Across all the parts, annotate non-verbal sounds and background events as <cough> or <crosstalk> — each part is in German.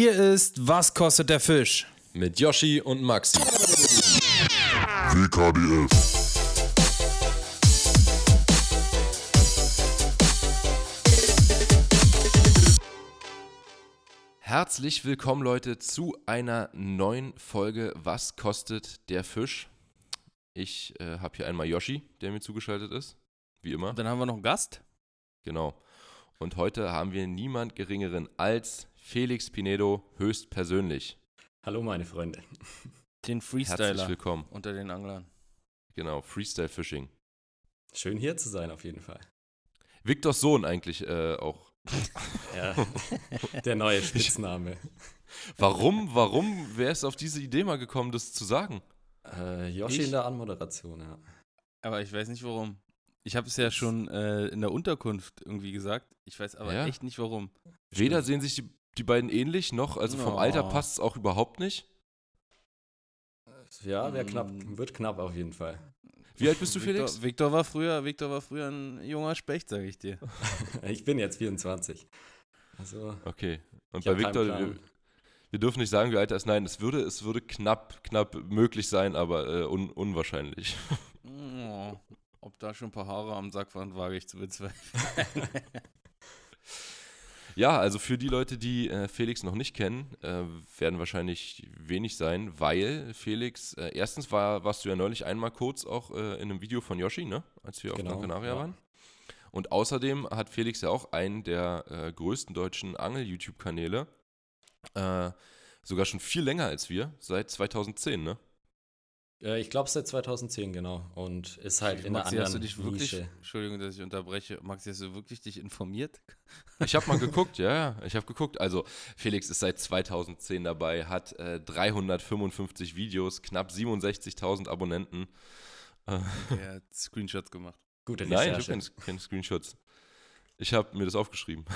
Hier ist Was kostet der Fisch? Mit Yoshi und Maxi. WKDS. Herzlich willkommen, Leute, zu einer neuen Folge Was kostet der Fisch? Ich äh, habe hier einmal Yoshi, der mir zugeschaltet ist. Wie immer. Dann haben wir noch einen Gast. Genau. Und heute haben wir niemand Geringeren als Felix Pinedo höchstpersönlich. Hallo, meine Freunde. Den Herzlich Freestyler willkommen. unter den Anglern. Genau, Freestyle Fishing. Schön hier zu sein, auf jeden Fall. Viktors Sohn eigentlich äh, auch. <laughs> Ja, der neue Spitzname. <laughs> Warum, warum, wer ist auf diese Idee mal gekommen, das zu sagen? Äh, Yoshi Ich? in der Anmoderation, ja. Aber ich weiß nicht warum. Ich habe es ja schon äh, in der Unterkunft irgendwie gesagt. Ich weiß aber Ja. echt nicht warum. Weder sehen sich die, die beiden ähnlich, noch, also vom Oh. Alter passt es auch überhaupt nicht. Ja, wäre knapp, Mm. wird knapp auf jeden Fall. Wie alt bist du, Victor, Felix? Victor war früher, Victor war früher ein junger Specht, sage ich dir. <laughs> Ich bin jetzt 24. Also, Okay. Und bei Victor, wir, wir dürfen nicht sagen, wie alt er ist. Nein, es würde, es würde knapp, knapp möglich sein, aber äh, un, unwahrscheinlich. <laughs> Oh, ob da schon ein paar Haare am Sack waren, wage ich zu bezweifeln. <laughs> Ja, also für die Leute, die äh, Felix noch nicht kennen, äh, werden wahrscheinlich wenig sein, weil Felix, äh, erstens war, warst du ja neulich einmal kurz auch äh, in einem Video von Yoshi, ne? Als wir auf Genau, Gran Canaria ja. waren. Und außerdem hat Felix ja auch einen der äh, größten deutschen Angel-YouTube-Kanäle. Äh, sogar schon viel länger als wir, seit 2010, ne? Äh, ich glaube seit 2010, genau. Und ist halt in Maxi, einer hast du anderen dich wirklich, Nische. Entschuldigung, dass ich unterbreche, Maxi, hast du wirklich dich informiert? <laughs> Ich habe mal geguckt, ja, ja, ich habe geguckt. Also Felix ist seit 2010 dabei, hat äh, 355 Videos, knapp 67.000 Abonnenten. Äh, Er hat Screenshots gemacht. Gute nein, ich habe keine Screenshots. Ich habe mir das aufgeschrieben. <laughs>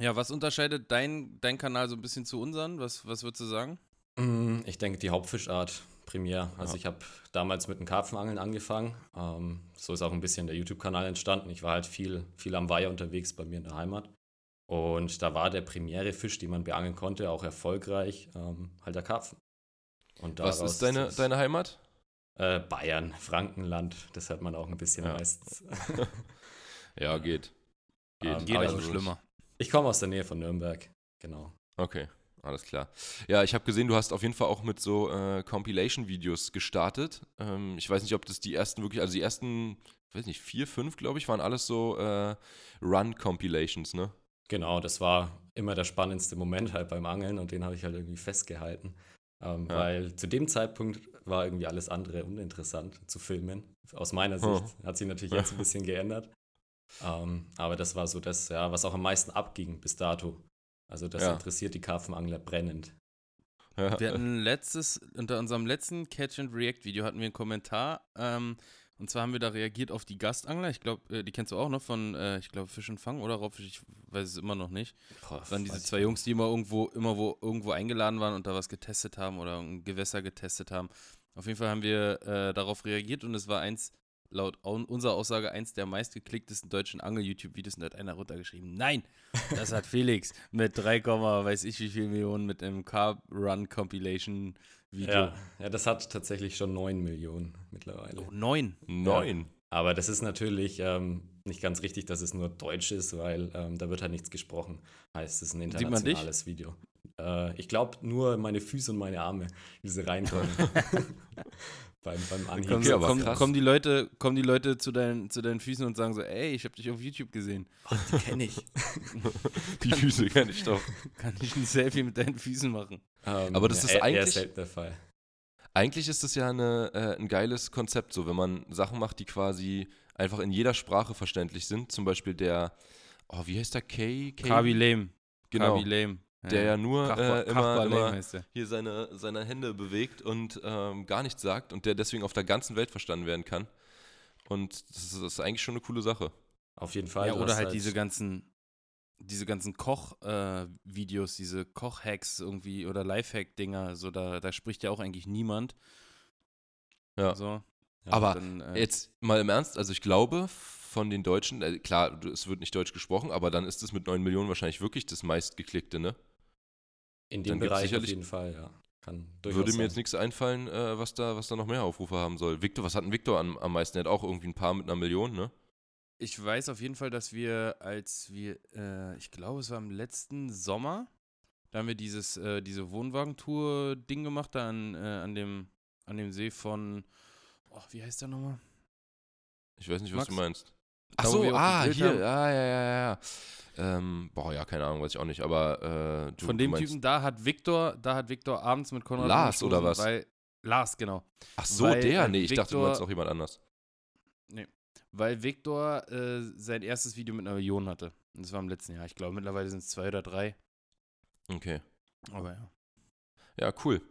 Ja, was unterscheidet dein, dein Kanal so ein bisschen zu unseren? Was, was würdest du sagen? Mm, Ich denke, die Hauptfischart primär. Also Ja. ich habe damals mit dem Karpfenangeln angefangen. Ähm, so ist auch ein bisschen der YouTube-Kanal entstanden. Ich war halt viel, viel am Weiher unterwegs bei mir in der Heimat. Und da war der primäre Fisch, den man beangeln konnte, auch erfolgreich, ähm, halt der Karpfen. Und Was ist deine, das- deine Heimat? Äh, Bayern, Frankenland, das hört man auch ein bisschen Ja. meistens. <laughs> Ja, geht. Geht. Ähm, Geht aber also ich- schlimmer. Ich komme aus der Nähe von Nürnberg, genau. Okay, alles klar. Ja, ich habe gesehen, du hast auf jeden Fall auch mit so äh, Compilation-Videos gestartet. Ähm, ich weiß nicht, ob das die ersten wirklich, also die ersten, ich weiß nicht, vier, fünf, glaube ich, waren alles so äh, Run-Compilations, ne? Genau, das war immer der spannendste Moment halt beim Angeln und den habe ich halt irgendwie festgehalten. Ähm, Ja. Weil zu dem Zeitpunkt war irgendwie alles andere uninteressant zu filmen. Aus meiner Oh. Sicht hat sich natürlich jetzt ein bisschen <laughs> geändert. Ähm, aber das war so das, ja, was auch am meisten abging bis dato. Also das Ja. interessiert die Karpfenangler brennend. Ja, Wir hatten letztes, unter unserem letzten Catch and React Video hatten wir einen Kommentar. Ähm, und zwar haben wir da reagiert auf die Gastangler. Ich glaube, äh, die kennst du auch noch von, äh, ich glaube, Fisch und Fang oder Raubfisch, ich weiß es immer noch nicht. Boah, Das waren diese zwei. Jungs, die immer irgendwo, immer wo, irgendwo eingeladen waren und da was getestet haben oder ein Gewässer getestet haben. Auf jeden Fall haben wir äh, darauf reagiert und es war eins, laut au- unserer Aussage, eins der meistgeklicktesten deutschen Angel-YouTube-Videos und hat einer runtergeschrieben, nein, das hat <laughs> Felix mit 3, weiß ich wie viel Millionen mit einem Carb-Run-Compilation-Video. Ja, ja, das hat tatsächlich schon 9 Millionen mittlerweile. Oh, neun. Neun. Aber das ist natürlich ähm, nicht ganz richtig, dass es nur Deutsch ist, weil ähm, da wird halt nichts gesprochen. Heißt, es ist ein Sieht man dich? internationales Video. Äh, ich glaube nur meine Füße und meine Arme, diese reinkommen. <laughs> <laughs> beim, beim Anhieb. Kommen, aber kommen, kommen, die Leute, kommen die Leute zu deinen, zu deinen Füßen und sagen so, ey, ich habe dich auf YouTube gesehen. Ach, die kenne ich. <laughs> Die Füße kenne ich doch. Kann ich ein Selfie mit deinen Füßen machen? Ähm, Aber das ist eher- eher eigentlich- selten der Fall. Eigentlich ist das ja eine, äh, ein geiles Konzept, so wenn man Sachen macht, die quasi einfach in jeder Sprache verständlich sind. Zum Beispiel der, oh, wie heißt der? K? K? Kabi Lame. Genau. Kabi Lame. Der ja nur Kachba- äh, immer, Kachba immer hier seine, seine Hände bewegt und ähm, gar nichts sagt und der deswegen auf der ganzen Welt verstanden werden kann. Und das ist, das ist eigentlich schon eine coole Sache. Auf jeden Fall. Ja, oder hast halt diese ganzen, diese ganzen Koch-Videos, diese Koch-Hacks irgendwie oder Lifehack-Dinger, so da, da spricht ja auch eigentlich niemand. Ja. So. Ja, aber dann, äh, jetzt mal im Ernst, also ich glaube, von den Deutschen, äh, klar, es wird nicht deutsch gesprochen, aber dann ist es mit 9 Millionen wahrscheinlich wirklich das meistgeklickte, ne? In dann dem Bereich auf sicherlich- jeden Fall, ja. Kann Würde mir sein. jetzt nichts einfallen, äh, was, da, was da noch mehr Aufrufe haben soll. Victor, was hat denn Victor am, am meisten? Er hat auch irgendwie ein paar mit einer Million, ne? Ich weiß auf jeden Fall, dass wir, als wir, äh, ich glaube, es war im letzten Sommer, da haben wir dieses, äh, diese Wohnwagentour-Ding gemacht, da an, äh, an, dem, an dem See von, oh, wie heißt der nochmal? Ich weiß nicht, was Max? du meinst. Ach so, ah, hier, haben. ja, ja, ja. Ähm, boah, ja, keine Ahnung, weiß ich auch nicht, aber äh, du, Von dem meinst, Typen, da hat Victor, da hat Victor abends mit Konrad Lars, oder was? Weil, Lars, genau. Ach so, weil, der? Nee, ich dachte, du meinst auch jemand anders. Weil Victor äh, sein erstes Video mit einer Million hatte. Und Das war im letzten Jahr. Ich glaube, mittlerweile sind es zwei oder drei. Okay. Aber ja. Ja, cool.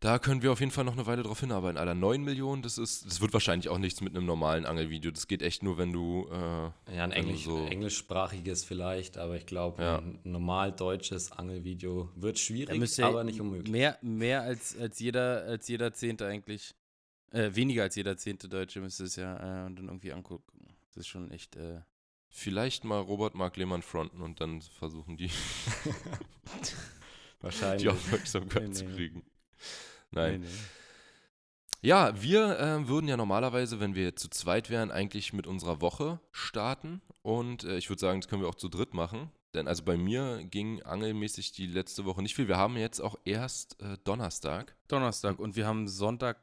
Da können wir auf jeden Fall noch eine Weile drauf hinarbeiten. Alter, 9 Millionen, das ist, das wird wahrscheinlich auch nichts mit einem normalen Angelvideo. Das geht echt nur, wenn du, äh, Ja, ein Englisch, so- englischsprachiges vielleicht, aber ich glaube, Ja. ein normal deutsches Angelvideo wird schwierig, aber nicht unmöglich. Mehr, mehr als, als, jeder, als jeder Zehnte eigentlich. Äh, weniger als jeder Zehnte Deutsche müsste es ja äh, dann irgendwie angucken. Das ist schon echt. Äh, vielleicht mal Robert Mark Lehmann fronten und dann versuchen, die, <laughs> <laughs> Wahrscheinlich. die Aufmerksamkeit Nee, zu nee. kriegen. Nein. nee, nee. Ja, wir äh, würden ja normalerweise, wenn wir zu zweit wären, eigentlich mit unserer Woche starten. Und äh, ich würde sagen, das können wir auch zu dritt machen. Denn also bei mir ging angelmäßig die letzte Woche nicht viel. Wir haben jetzt auch erst äh, Donnerstag. Donnerstag und wir haben Sonntag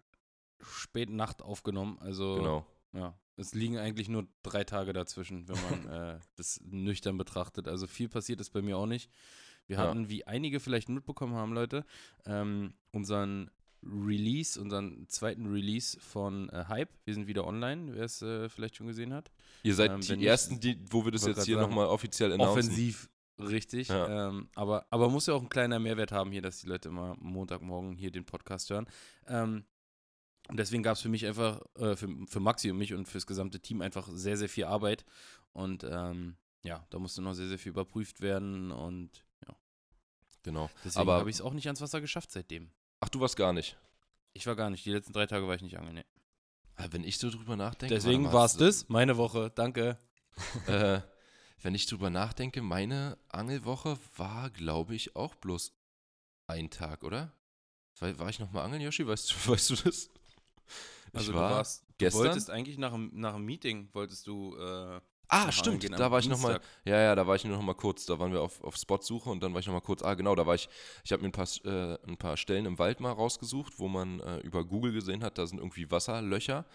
spät Nacht aufgenommen. Also Genau. ja, es liegen eigentlich nur drei Tage dazwischen, wenn man <laughs> äh, das nüchtern betrachtet. Also viel passiert ist bei mir auch nicht. Wir Ja. hatten, wie einige vielleicht mitbekommen haben, Leute, ähm, unseren Release, unseren zweiten Release von äh, Hype. Wir sind wieder online, wer es äh, vielleicht schon gesehen hat. Ihr seid Ähm, die nicht, Ersten, die, wo wir das jetzt hier nochmal offiziell announcen. Offensiv, richtig. Ja. Ähm, aber, aber muss ja auch ein kleiner Mehrwert haben hier, dass die Leute immer Montagmorgen hier den Podcast hören. Ähm, und deswegen gab es für mich einfach, äh, für, für Maxi und mich und fürs gesamte Team einfach sehr, sehr viel Arbeit. Und ähm, ja, da musste noch sehr, sehr viel überprüft werden. Und Genau. deswegen Aber- habe ich es auch nicht ans Wasser geschafft seitdem. Ach, du warst gar nicht. Ich war gar nicht. Die letzten drei Tage war ich nicht angeln. Nee. Ah, Wenn ich so drüber nachdenke. Deswegen war es das. Meine Woche. Danke. <laughs> Äh, wenn ich drüber nachdenke, meine Angelwoche war, glaube ich, auch bloß ein Tag, oder? War, war ich nochmal angeln, Yoshi? Weißt du, <laughs> weißt du das? Ich Also war du warst, du gestern- wolltest eigentlich nach einem, nach einem Meeting, wolltest du äh, Ah, stimmt, angehen da war ich nochmal, ja, ja, da war ich nur noch mal kurz, da waren wir auf, auf Spotsuche und dann war ich nochmal kurz, ah, genau, da war ich, ich habe mir ein paar, äh, ein paar Stellen im Wald mal rausgesucht, wo man äh, über Google gesehen hat, da sind irgendwie Wasserlöcher.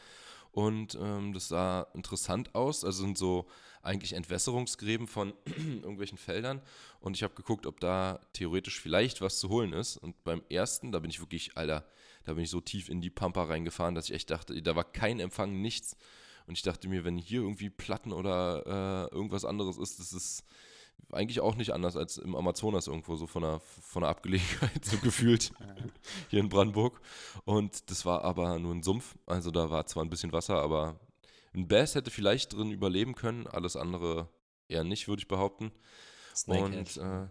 Und ähm, das sah interessant aus, also sind so eigentlich Entwässerungsgräben von <clears throat> irgendwelchen Feldern. Und ich habe geguckt, ob da theoretisch vielleicht was zu holen ist. Und beim ersten, da bin ich wirklich, Alter, da bin ich so tief in die Pampa reingefahren, dass ich echt dachte, da war kein Empfang, nichts. Und ich dachte mir, wenn hier irgendwie Platten oder äh, irgendwas anderes ist, das ist eigentlich auch nicht anders als im Amazonas irgendwo, so von der, von der Abgelegenheit, <laughs> so gefühlt hier in Brandenburg. Und das war aber nur ein Sumpf. Also da war zwar ein bisschen Wasser, aber ein Bass hätte vielleicht drin überleben können. Alles andere eher nicht, würde ich behaupten. Snakehead. Und äh,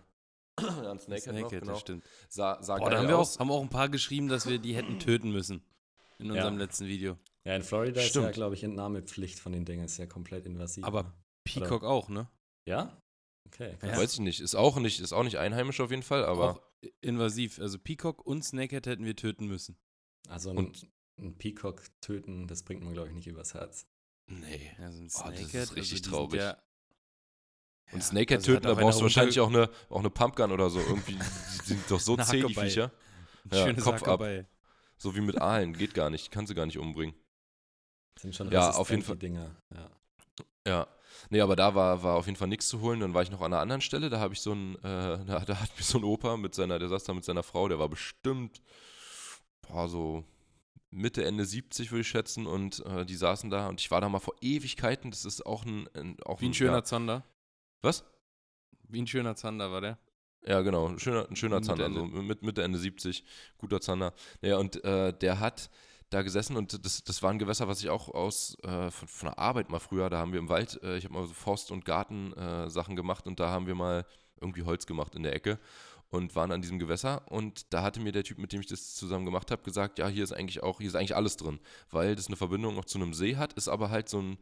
<clears throat> ja, ein Snakehead, noch, Snakehead, genau. stimmt. Sah, sah Boah, da haben wir, auch, haben auch ein paar geschrieben, dass wir die hätten töten müssen. In unserem Ja. letzten Video. Ja, in Florida ist ja, Stimmt. glaube ich, Entnahmepflicht von den Dingen. Ist ja komplett invasiv. Aber ne? Peacock auch, ne? Ja? Okay. Ja. Weiß ich nicht. Ist auch nicht, ist auch nicht einheimisch auf jeden Fall, aber auch invasiv. Also Peacock und Snakehead hätten wir töten müssen. Also ein, Und- ein Peacock töten, das bringt man, glaube ich, nicht übers Herz. nee. Also ein Oh, das ist Snakehead, richtig also traurig. Ja, Und Snakehead also töten, da auch einer brauchst du wahrscheinlich auch eine, auch eine Pumpgun oder so. Irgendwie, <laughs> die sind doch so zäh, die. Viecher. Ja, schönes Kopf ab. Hackerball. So wie mit Aalen. Geht gar nicht. Kann sie gar nicht umbringen. Sind schon Ja, auf jeden Fall. Dinger. Ja. Ja. Nee, aber da war, war auf jeden Fall nichts zu holen. Dann war ich noch an einer anderen Stelle. Da habe ich so ein, äh, <laughs> da, da hat mir so ein Opa mit seiner, der saß da mit seiner Frau, der war bestimmt, boah, so Mitte, Ende 70 würde ich schätzen. Und äh, die saßen da und ich war da mal vor Ewigkeiten. Das ist auch ein, ein auch Wie ein schöner Ja, Zander. was? Wie ein schöner Zander war der. Ja, genau, ein schöner, ein schöner Zander, Ende. so mit Mitte, Ende 70, guter Zander. Ja, und äh, der hat da gesessen und das, das war ein Gewässer, was ich auch aus äh, von, von der Arbeit mal früher, da haben wir im Wald, äh, ich habe mal so Forst- und Garten-Sachen gemacht und da haben wir mal irgendwie Holz gemacht in der Ecke. und waren an diesem Gewässer und da hatte mir der Typ, mit dem ich das zusammen gemacht habe, gesagt, ja, hier ist eigentlich auch, hier ist eigentlich alles drin, weil das eine Verbindung noch zu einem See hat, ist aber halt so ein,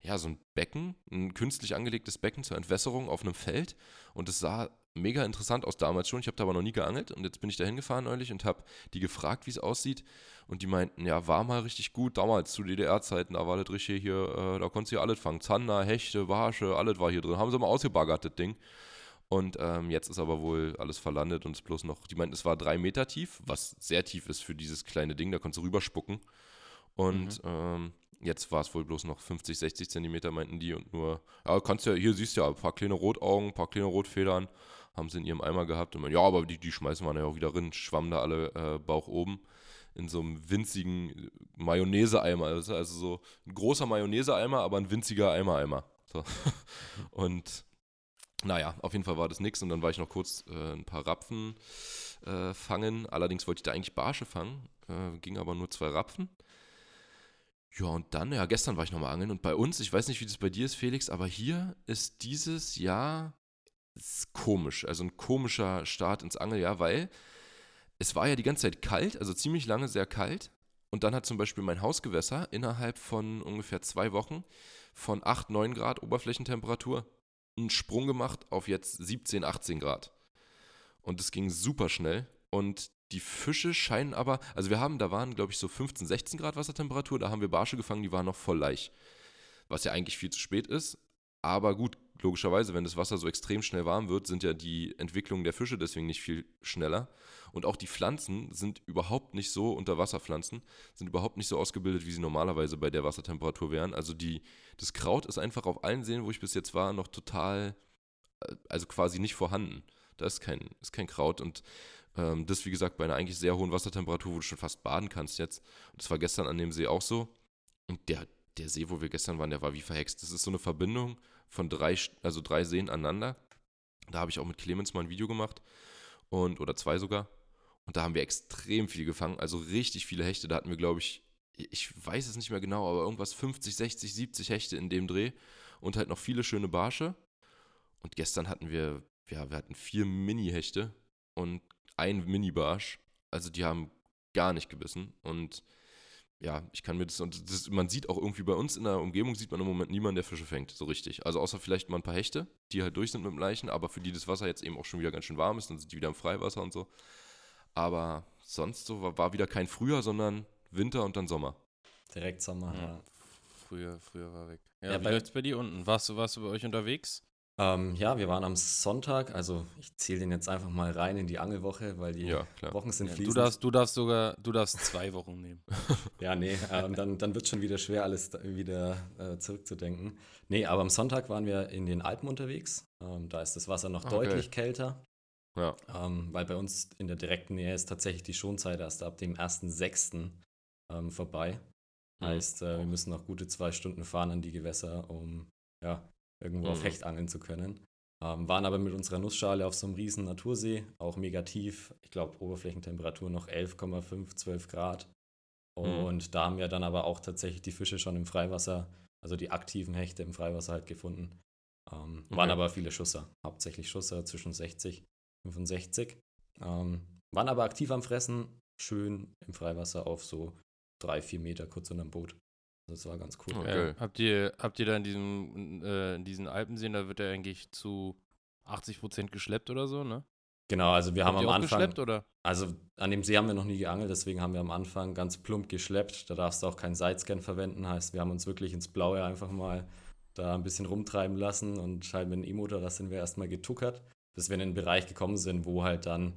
ja, so ein Becken, ein künstlich angelegtes Becken zur Entwässerung auf einem Feld und es sah mega interessant aus damals schon. Ich habe da aber noch nie geangelt und jetzt bin ich da hingefahren neulich und habe die gefragt, wie es aussieht und die meinten, ja, war mal richtig gut damals zu DDR-Zeiten, da war das richtig hier, äh, da konntest du ja alles fangen, Zander, Hechte, Barsche, alles war hier drin, haben sie mal ausgebaggert, das Ding. Und ähm, jetzt ist aber wohl alles verlandet und es bloß noch, die meinten, es war drei Meter tief, was sehr tief ist für dieses kleine Ding, da konntest du rüberspucken. Und mhm. ähm, Jetzt war es wohl bloß noch 50, 60 Zentimeter, meinten die. Und nur, ja, kannst ja, hier siehst du ja, ein paar kleine Rotaugen, ein paar kleine Rotfedern haben sie in ihrem Eimer gehabt. Und man, ja, aber die, die schmeißen wir ja auch wieder rein, schwammen da alle äh, Bauch oben in so einem winzigen Mayonnaise-Eimer. Also, also so ein großer Mayonnaise-Eimer, aber ein winziger Eimer-Eimer. So. <laughs> Und naja, auf jeden Fall war das nix. Und dann war ich noch kurz äh, ein paar Rapfen äh, fangen. Allerdings wollte ich da eigentlich Barsche fangen, äh, ging aber nur zwei Rapfen. Ja, und dann, ja, gestern war ich nochmal angeln und bei uns, ich weiß nicht, wie das bei dir ist, Felix, aber hier ist dieses Jahr ist komisch, also ein komischer Start ins Angeljahr, weil es war ja die ganze Zeit kalt, also ziemlich lange sehr kalt. Und dann hat zum Beispiel mein Hausgewässer innerhalb von ungefähr zwei Wochen von 8, 9 Grad Oberflächentemperatur einen Sprung gemacht auf jetzt 17, 18 Grad. Und es ging super schnell. Und die Fische scheinen aber, also wir haben, da waren glaube ich so 15, 16 Grad Wassertemperatur, da haben wir Barsche gefangen, die waren noch voll leicht. Was ja eigentlich viel zu spät ist. Aber gut, logischerweise, wenn das Wasser so extrem schnell warm wird, sind ja die Entwicklungen der Fische deswegen nicht viel schneller. Und auch die Pflanzen sind überhaupt nicht so, Unterwasserpflanzen, sind überhaupt nicht so ausgebildet, wie sie normalerweise bei der Wassertemperatur wären. Also die, das Kraut ist einfach auf allen Seen, wo ich bis jetzt war, noch total, äh, also quasi nicht vorhanden. Da ist kein, ist kein Kraut und ähm, das, wie gesagt, bei einer eigentlich sehr hohen Wassertemperatur, wo du schon fast baden kannst jetzt. Und das war gestern an dem See auch so. Und der, der See, wo wir gestern waren, der war wie verhext. Das ist so eine Verbindung von drei, also drei Seen aneinander. Da habe ich auch mit Clemens mal ein Video gemacht. Und, oder zwei sogar. Und da haben wir extrem viel gefangen. Also richtig viele Hechte. Da hatten wir, glaube ich, ich weiß es nicht mehr genau, aber irgendwas 50, 60, 70 Hechte in dem Dreh. Und halt noch viele schöne Barsche. Und gestern hatten wir, ja, wir hatten vier Mini-Hechte und ein Mini-Barsch. Also die haben gar nicht gebissen. Und ja, ich kann mir das, und das, man sieht auch irgendwie bei uns in der Umgebung, sieht man im Moment niemanden, der Fische fängt, so richtig. Also außer vielleicht mal ein paar Hechte, die halt durch sind mit dem Leichen, aber für die das Wasser jetzt eben auch schon wieder ganz schön warm ist, dann sind die wieder im Freiwasser und so. Aber sonst so war, war wieder kein Frühjahr, sondern Winter und dann Sommer. Direkt Sommer, ja. ja. Früher, früher war weg. Ja, ja wie läuft's bei dir unten? Warst du, warst du bei euch unterwegs? Ähm, ja, wir waren am Sonntag, also ich zähle den jetzt einfach mal rein in die Angelwoche, weil die ja, Wochen sind ja, fließend. Du darfst, du darfst sogar, du darfst zwei Wochen nehmen. <laughs> ja, nee, ähm, dann, dann wird es schon wieder schwer, alles wieder äh, zurückzudenken. Nee, aber am Sonntag waren wir in den Alpen unterwegs. Ähm, da ist das Wasser noch okay. deutlich kälter. Ja. Ähm, weil bei uns in der direkten Nähe ist tatsächlich die Schonzeit erst ab dem 1.6. Ähm, vorbei. Mhm. Heißt, äh, wir müssen noch gute zwei Stunden fahren an die Gewässer, um ja, irgendwo mhm. auf Hecht angeln zu können. Ähm, waren aber mit unserer Nussschale auf so einem riesen Natursee, auch mega tief. Ich glaube, Oberflächentemperatur noch 11,5, 12 Grad. Mhm. Und mhm. da haben wir dann aber auch tatsächlich die Fische schon im Freiwasser, also die aktiven Hechte im Freiwasser halt gefunden. Ähm, okay. Waren aber viele Schusser, hauptsächlich Schusser zwischen 60 und 65. Ähm, waren aber aktiv am Fressen, schön im Freiwasser auf so drei, vier Meter kurz unterm Boot. Das war ganz cool. Okay. Ja. Habt, ihr, habt ihr da in diesem, äh, in diesen Alpenseen, da wird er eigentlich zu 80 Prozent geschleppt oder so, ne? Genau, also wir habt haben am Anfang. geschleppt oder? Also an dem See haben wir noch nie geangelt, deswegen haben wir am Anfang ganz plump geschleppt. Da darfst du auch keinen Sidescan verwenden, heißt, wir haben uns wirklich ins Blaue einfach mal da ein bisschen rumtreiben lassen und halt mit dem E-Motor, da sind wir erstmal getuckert, bis wir in den Bereich gekommen sind, wo halt dann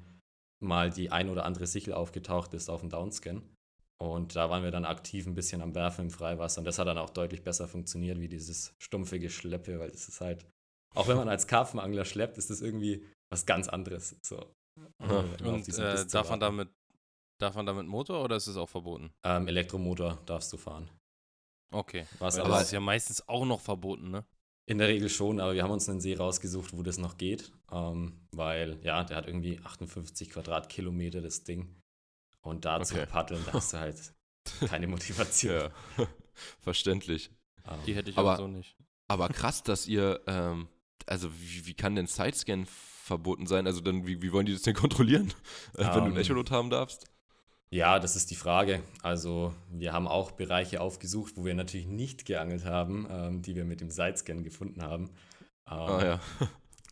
mal die ein oder andere Sichel aufgetaucht ist auf dem Downscan. Und da waren wir dann aktiv ein bisschen am Werfen im Freiwasser. Und das hat dann auch deutlich besser funktioniert wie dieses stumpfe Geschleppe, weil es ist halt, auch wenn man als Karpfenangler schleppt, ist das irgendwie was ganz anderes. So. Und äh, darf, man damit, darf man damit Motor oder ist es auch verboten? Ähm, Elektromotor darfst du fahren. Okay. Was aber das ist ja meistens auch noch verboten, ne? In der Regel schon, aber wir haben uns einen See rausgesucht, wo das noch geht, ähm, weil ja, der hat irgendwie 58 Quadratkilometer, das Ding. Und da okay. zu paddeln, da hast du halt <laughs> keine Motivation. Ja. <laughs> Verständlich. Um, Die hätte ich aber, auch so nicht. Aber <laughs> krass, dass ihr, ähm, also wie, wie kann denn Sidescan verboten sein. Also dann, wie, wie wollen die das denn kontrollieren, äh, wenn um, du ein ähm. Echolot haben darfst? Ja, das ist die Frage. Also wir haben auch Bereiche aufgesucht, wo wir natürlich nicht geangelt haben, ähm, die wir mit dem Sidescan gefunden haben. Ähm, ah ja.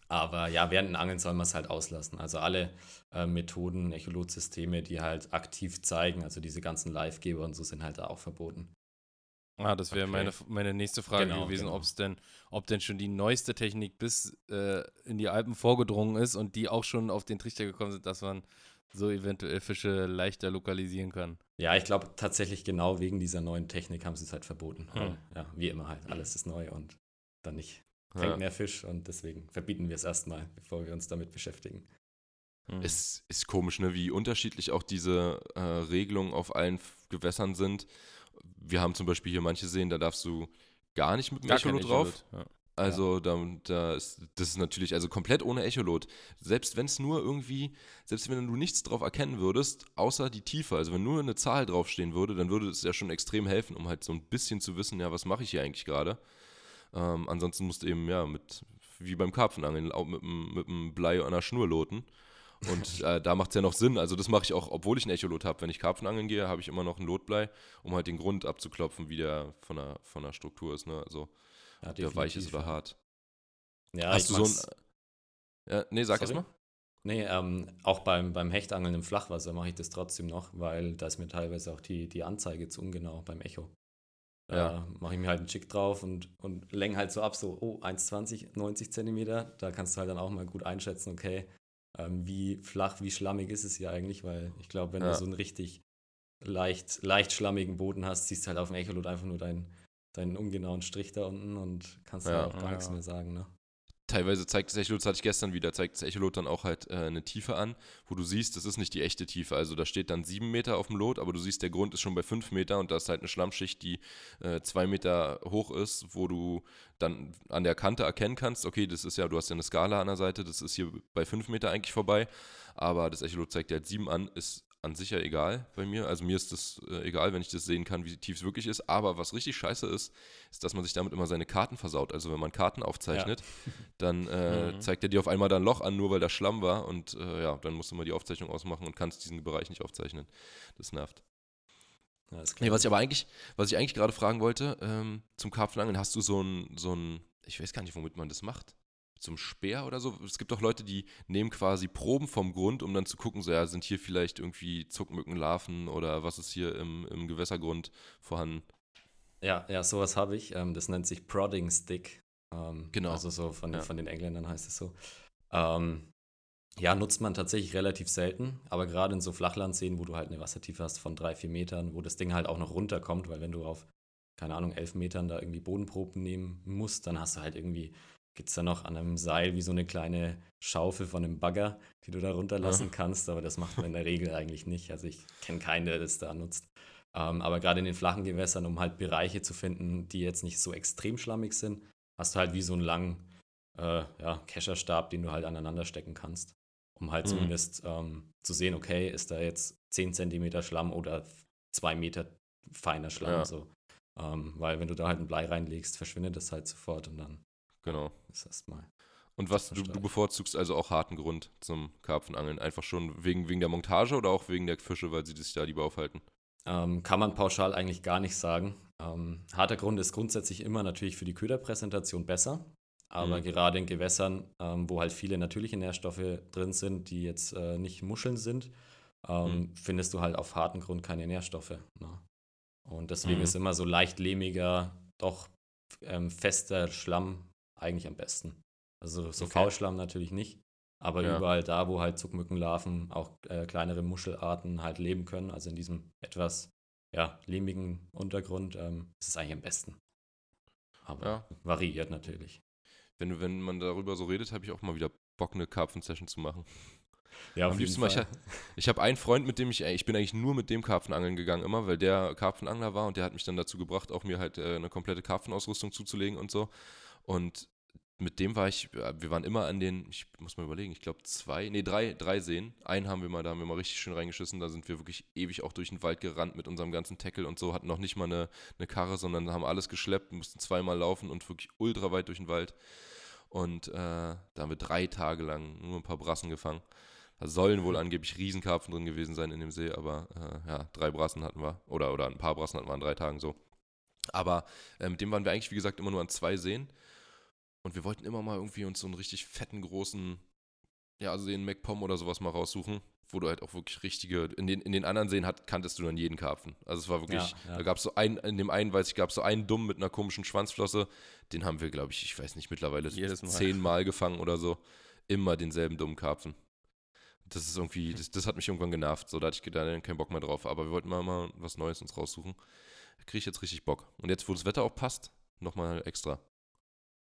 Aber ja, während dem Angeln soll man es halt auslassen. Also alle äh, Methoden, Echolot-Systeme, die halt aktiv zeigen, also diese ganzen Livegeber und so sind halt da auch verboten. Ah, das wäre okay. meine, meine nächste Frage genau, gewesen, genau. ob's denn, ob denn schon die neueste Technik bis äh, in die Alpen vorgedrungen ist und die auch schon auf den Trichter gekommen sind, dass man so eventuell Fische leichter lokalisieren kann. Ja, ich glaube tatsächlich genau wegen dieser neuen Technik haben sie es halt verboten. Hm. Ja, wie immer halt, alles ist neu und dann nicht fängt ja. mehr Fisch und deswegen verbieten wir es erstmal, bevor wir uns damit beschäftigen. Hm. Es ist komisch, ne, wie unterschiedlich auch diese äh, Regelungen auf allen Gewässern sind. Wir haben zum Beispiel hier manche seen, da darfst du gar nicht mit dem Echolot drauf. Ja. Also ja. da, da ist, das ist natürlich also komplett ohne Echolot. Selbst wenn es nur irgendwie, selbst wenn du nichts drauf erkennen würdest, außer die Tiefe, also wenn nur eine Zahl draufstehen würde, dann würde es ja schon extrem helfen, um halt so ein bisschen zu wissen, ja, was mache ich hier eigentlich gerade. Ähm, ansonsten musst du eben, ja, mit, wie beim Karpfenangeln, auch mit, einem Blei an der Schnur loten. Und <laughs> äh, da macht es ja noch Sinn. Also das mache ich auch, obwohl ich ein Echolot habe. Wenn ich Karpfenangeln gehe, habe ich immer noch ein Lotblei, um halt den Grund abzuklopfen, wie der von der, von der Struktur ist. Ne? Also ja, der weich ist oder hart. Ja, Hast du so ein. Ja, nee, sag erst mal. Nee, ähm, auch beim, beim Hechtangeln im Flachwasser mache ich das trotzdem noch, weil da ist mir teilweise auch die, die Anzeige zu ungenau beim Echo. Da ja. mache ich mir halt einen Chick drauf und, und länge halt so ab, so, oh, 1,20, 90 Zentimeter. Da kannst du halt dann auch mal gut einschätzen, okay, ähm, wie flach, wie schlammig ist es hier eigentlich, weil ich glaube, wenn ja. du so einen richtig leicht, leicht schlammigen Boden hast, siehst du halt auf dem Echolot einfach nur dein, deinen ungenauen Strich da unten und kannst ja, auch gar ja. nichts mehr sagen, ne? Teilweise zeigt das Echolot, das hatte ich gestern wieder, zeigt das Echolot dann auch halt äh, eine Tiefe an, wo du siehst, das ist nicht die echte Tiefe. Also da steht dann sieben Meter auf dem Lot, aber du siehst, der Grund ist schon bei fünf Meter und da ist halt eine Schlammschicht, die äh, zwei Meter hoch ist, wo du dann an der Kante erkennen kannst, okay, das ist ja, du hast ja eine Skala an der Seite, das ist hier bei fünf Meter eigentlich vorbei, aber das Echolot zeigt dir halt sieben an, ist an sich ja egal bei mir. Also mir ist das äh, egal, wenn ich das sehen kann, wie tief es wirklich ist. Aber was richtig scheiße ist, ist, dass man sich damit immer seine Karten versaut. Also wenn man Karten aufzeichnet, ja. <laughs> dann äh, mhm. zeigt er dir auf einmal dann Loch an, nur weil da Schlamm war. Und äh, ja, dann musst du mal die Aufzeichnung ausmachen und kannst diesen Bereich nicht aufzeichnen. Das nervt. Ja, das nee, was ich aber eigentlich, was ich eigentlich gerade fragen wollte, ähm, zum Karpfenangeln, hast du so ein, so ein, ich weiß gar nicht, womit man das macht zum Speer oder so. Es gibt auch Leute, die nehmen quasi Proben vom Grund, um dann zu gucken, so ja, sind hier vielleicht irgendwie Zuckmückenlarven oder was ist hier im, im Gewässergrund vorhanden. Ja, ja, sowas habe ich. Ähm, das nennt sich Prodding Stick. Ähm, genau. Also so von, ja. von den Engländern heißt es so. Ähm, ja, nutzt man tatsächlich relativ selten, aber gerade in so Flachlandseen, wo du halt eine Wassertiefe hast von drei, vier Metern, wo das Ding halt auch noch runterkommt, weil wenn du auf, keine Ahnung, elf Metern da irgendwie Bodenproben nehmen musst, dann hast du halt irgendwie gibt es da noch an einem Seil wie so eine kleine Schaufel von einem Bagger, die du da runterlassen ja. kannst, aber das macht man in der <laughs> Regel eigentlich nicht. Also ich kenne keinen, der das da nutzt. Ähm, aber gerade in den flachen Gewässern, um halt Bereiche zu finden, die jetzt nicht so extrem schlammig sind, hast du halt wie so einen langen äh, ja, Kescherstab, den du halt aneinander stecken kannst, um halt mhm. zumindest ähm, zu sehen, okay, ist da jetzt 10 cm Schlamm oder 2 Meter feiner Schlamm. Ja. So. Ähm, weil wenn du da halt ein Blei reinlegst, verschwindet das halt sofort und dann Genau. Das erstmal. Und was du, du, bevorzugst also auch harten Grund zum Karpfenangeln? Einfach schon wegen, wegen der Montage oder auch wegen der Fische, weil sie sich da lieber aufhalten? Ähm, kann man pauschal eigentlich gar nicht sagen. Ähm, harter Grund ist grundsätzlich immer natürlich für die Köderpräsentation besser. Aber mhm. gerade in Gewässern, ähm, wo halt viele natürliche Nährstoffe drin sind, die jetzt äh, nicht Muscheln sind, ähm, mhm. findest du halt auf harten Grund keine Nährstoffe. Ne? Und deswegen mhm. ist immer so leicht lehmiger, doch ähm, fester Schlamm eigentlich am besten. Also so okay. Faulschlamm natürlich nicht, aber ja. überall da, wo halt Zuckmückenlarven, auch äh, kleinere Muschelarten halt leben können, also in diesem etwas ja, lehmigen Untergrund, ähm, ist es eigentlich am besten. Aber ja. variiert natürlich. Wenn, wenn man darüber so redet, habe ich auch mal wieder Bock, eine Karpfen-Session zu machen. Ja, auf Am jeden Fall. Ich, ich habe einen Freund, mit dem ich, ich bin eigentlich nur mit dem Karpfenangeln gegangen immer, weil der Karpfenangler war und der hat mich dann dazu gebracht, auch mir halt äh, eine komplette Karpfenausrüstung zuzulegen und so. Und mit dem war ich, wir waren immer an den, ich muss mal überlegen, ich glaube zwei, nee, drei, drei Seen. Einen haben wir mal, da haben wir mal richtig schön reingeschissen, da sind wir wirklich ewig auch durch den Wald gerannt mit unserem ganzen Tackle und so, hatten noch nicht mal eine, eine Karre, sondern haben alles geschleppt, mussten zweimal laufen und wirklich ultra weit durch den Wald. Und äh, da haben wir drei Tage lang nur ein paar Brassen gefangen. Da sollen wohl angeblich Riesenkarpfen drin gewesen sein in dem See, aber äh, ja, drei Brassen hatten wir. Oder, oder ein paar Brassen hatten wir an drei Tagen so. Aber äh, mit dem waren wir eigentlich, wie gesagt, immer nur an zwei Seen. Und wir wollten immer mal irgendwie uns so einen richtig fetten, großen, ja, Seen MacPom oder sowas mal raussuchen, wo du halt auch wirklich richtige, in den, in den anderen Seen hat, kanntest du dann jeden Karpfen. Also es war wirklich, Ja, ja. da gab es so einen, in dem einen, weiß ich, gab es so einen Dumm mit einer komischen Schwanzflosse, den haben wir, glaube ich, ich weiß nicht, mittlerweile Jedes Mal. zehnmal gefangen oder so. Immer denselben dummen Karpfen. Das ist irgendwie, das, das hat mich irgendwann genervt. So, da hatte ich da keinen Bock mehr drauf. Aber wir wollten mal, mal was Neues uns raussuchen. Kriege ich jetzt richtig Bock. Und jetzt, wo das Wetter auch passt, nochmal extra.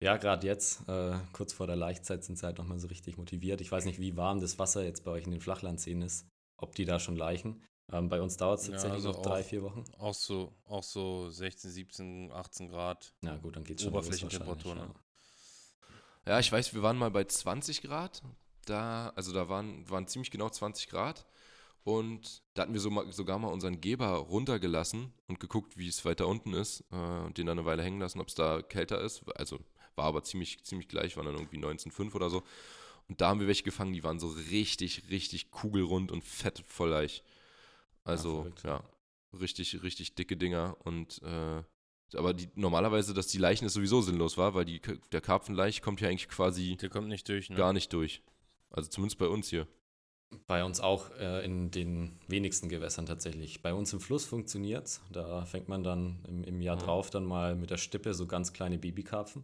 Ja, gerade jetzt, äh, kurz vor der Laichzeit, sind sie halt nochmal so richtig motiviert. Ich weiß nicht, wie warm das Wasser jetzt bei euch in den Flachlandseen ist, ob die da schon laichen. Ähm, bei uns dauert es Ja, tatsächlich also noch drei, auch- vier Wochen. Auch so, auch so 16, 17, 18 Grad. Ja, gut, dann geht es schon los Oberflächentemperatur, ne? Ja, ich weiß, wir waren mal bei 20 Grad. Da, also da waren, waren ziemlich genau 20 Grad. Und da hatten wir so mal, sogar mal unseren Geber runtergelassen und geguckt, wie es weiter unten ist. Äh, und den dann eine Weile hängen lassen, ob es da kälter ist. Also war aber ziemlich, ziemlich gleich, waren dann irgendwie 19,5 oder so. Und da haben wir welche gefangen, die waren so richtig, richtig kugelrund und fett voll Laich. Also, verrückt. ja, richtig, richtig dicke Dinger. Und äh, aber die, normalerweise, dass die Leichen ist sowieso sinnlos war, weil die, der Karpfenlaich kommt ja eigentlich quasi Der kommt nicht durch, ne? gar nicht durch. Also zumindest bei uns hier. Bei uns auch äh, in den wenigsten Gewässern tatsächlich. Bei uns im Fluss funktioniert Da fängt man dann im, im Jahr Mhm. drauf dann mal mit der Stippe so ganz kleine Babykarpfen.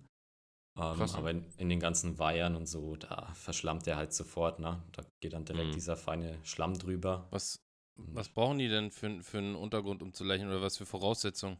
Ähm, Krass. aber in, in den ganzen Weihern und so, da verschlammt der halt sofort. Ne? Da geht dann direkt Mhm. dieser feine Schlamm drüber. Was, was brauchen die denn für, für einen Untergrund, um zu leichen oder was für Voraussetzungen?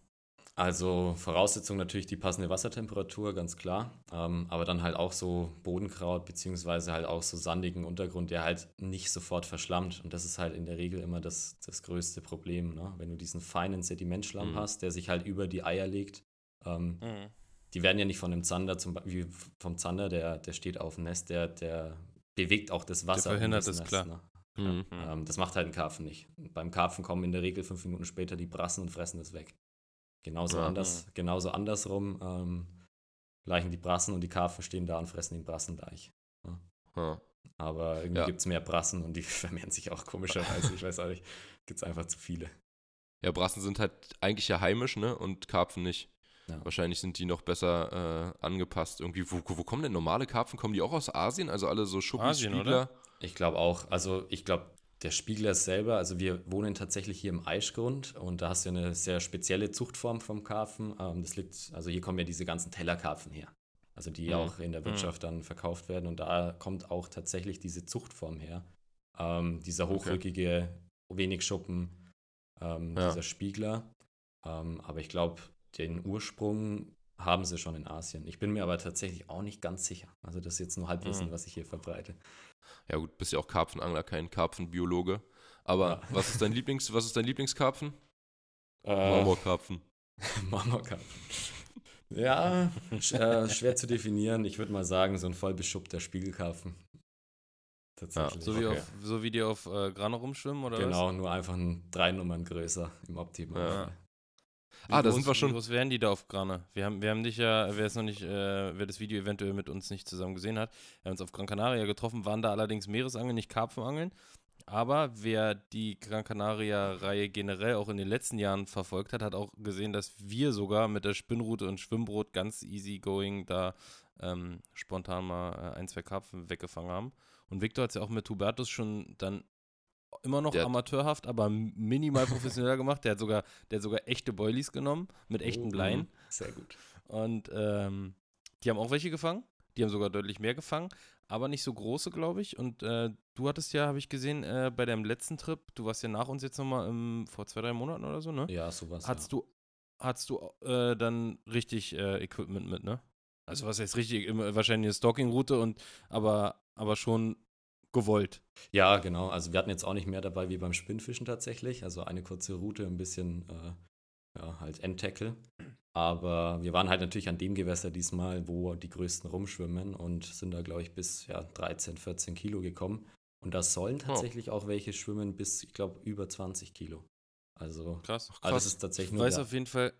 Also Voraussetzung natürlich die passende Wassertemperatur, ganz klar. Ähm, aber dann halt auch so Bodenkraut, beziehungsweise halt auch so sandigen Untergrund, der halt nicht sofort verschlammt. Und das ist halt in der Regel immer das, das größte Problem. Ne? Wenn du diesen feinen Sedimentschlamm Mhm. hast, der sich halt über die Eier legt. Ähm, Mhm. Die werden ja nicht von dem Zander, zum Beispiel wie vom Zander, der, der steht auf dem Nest, der, der bewegt auch das Wasser. um verhindert das Nest, klar. Ne? Mhm. Mhm. Ähm, das macht halt ein Karpfen nicht. Beim Karpfen kommen in der Regel fünf Minuten später die Brassen und fressen das weg. Genauso, Ja. anders, genauso andersrum ähm, leichen die Brassen und die Karpfen stehen da und fressen den Brassen gleich. Ja. Aber irgendwie Ja. gibt es mehr Brassen und die <laughs> vermehren sich auch komischerweise. ich weiß auch nicht. Gibt es einfach zu viele. ja, Brassen sind halt eigentlich ja heimisch, ne? Und Karpfen nicht. Ja. Wahrscheinlich sind die noch besser äh, angepasst. Irgendwie, wo, wo kommen denn normale Karpfen? Kommen die auch aus Asien? Also alle so Schuppis, Asien, Spiegler? Ich glaube auch. Also ich glaube, der Spiegler selber, also wir wohnen tatsächlich hier im Eichgrund und da hast du ja eine sehr spezielle Zuchtform vom Karpfen. Ähm, das liegt, also hier kommen ja diese ganzen Tellerkarpfen her. Also die Mhm. auch in der Wirtschaft dann verkauft werden und da kommt auch tatsächlich diese Zuchtform her. Ähm, dieser Okay. hochrückige, wenig Schuppen, ähm, Ja. dieser Spiegler. Ähm, aber ich glaube, den Ursprung haben sie schon in Asien. Ich bin mir aber tatsächlich auch nicht ganz sicher. Also das ist jetzt nur Halbwissen, Mhm. was ich hier verbreite. Ja gut, bist ja auch Karpfenangler, kein Karpfenbiologe. Aber Ja. was ist dein Lieblings, was ist dein Lieblingskarpfen? Äh, Marmorkarpfen. <laughs> Marmorkarpfen. Ja, sch äh, schwer zu definieren. Ich würde mal sagen, so ein voll beschuppter Spiegelkarpfen. Tatsächlich. So wie, Okay. auf, so wie die auf äh, Grane rumschwimmen, oder genau, nur einfach ein drei Nummern größer im Optimalfall. was? Wie Ah, da groß- sind wir schon- Wie groß wären die da auf Grane? Wir haben, wir haben dich ja, wer es noch nicht, äh, wer das Video eventuell mit uns nicht zusammen gesehen hat, wir haben uns auf Gran Canaria getroffen, waren da allerdings Meeresangeln, nicht Karpfenangeln. Aber wer die Gran Canaria-Reihe generell auch in den letzten Jahren verfolgt hat, hat auch gesehen, dass wir sogar mit der Spinnrute und Schwimmbrot ganz easy going da ähm, spontan mal äh, ein, zwei Karpfen weggefangen haben. Und Victor hat es ja auch mit Hubertus schon dann immer noch Der amateurhaft, aber minimal professioneller gemacht. Der hat sogar, der hat sogar echte Boilies genommen mit echten Oh, Bleien. mhm. Sehr gut. Und ähm, die haben auch welche gefangen. Die haben sogar deutlich mehr gefangen, aber nicht so große, glaube ich. Und äh, du hattest ja, habe ich gesehen, äh, bei deinem letzten Trip, du warst ja nach uns jetzt nochmal im, vor zwei, drei Monaten oder so, ne? Ja, sowas. Hattest ja. du, hattest du äh, dann richtig äh, Equipment mit, ne? Also was heißt richtig, wahrscheinlich eine Stalking-Route und aber, aber schon gewollt. Ja, genau. Also wir hatten jetzt auch nicht mehr dabei wie beim Spinnfischen tatsächlich. Also eine kurze Route, ein bisschen äh, ja, halt Endtackle. Aber wir waren halt natürlich an dem Gewässer diesmal, wo die größten rumschwimmen und sind da, glaube ich, bis ja, 13, 14 Kilo gekommen. Und da sollen tatsächlich auch welche schwimmen bis, ich glaube, über 20 Kilo. Also, Krass. aber das ist tatsächlich Ich weiß der, auf jeden Fall,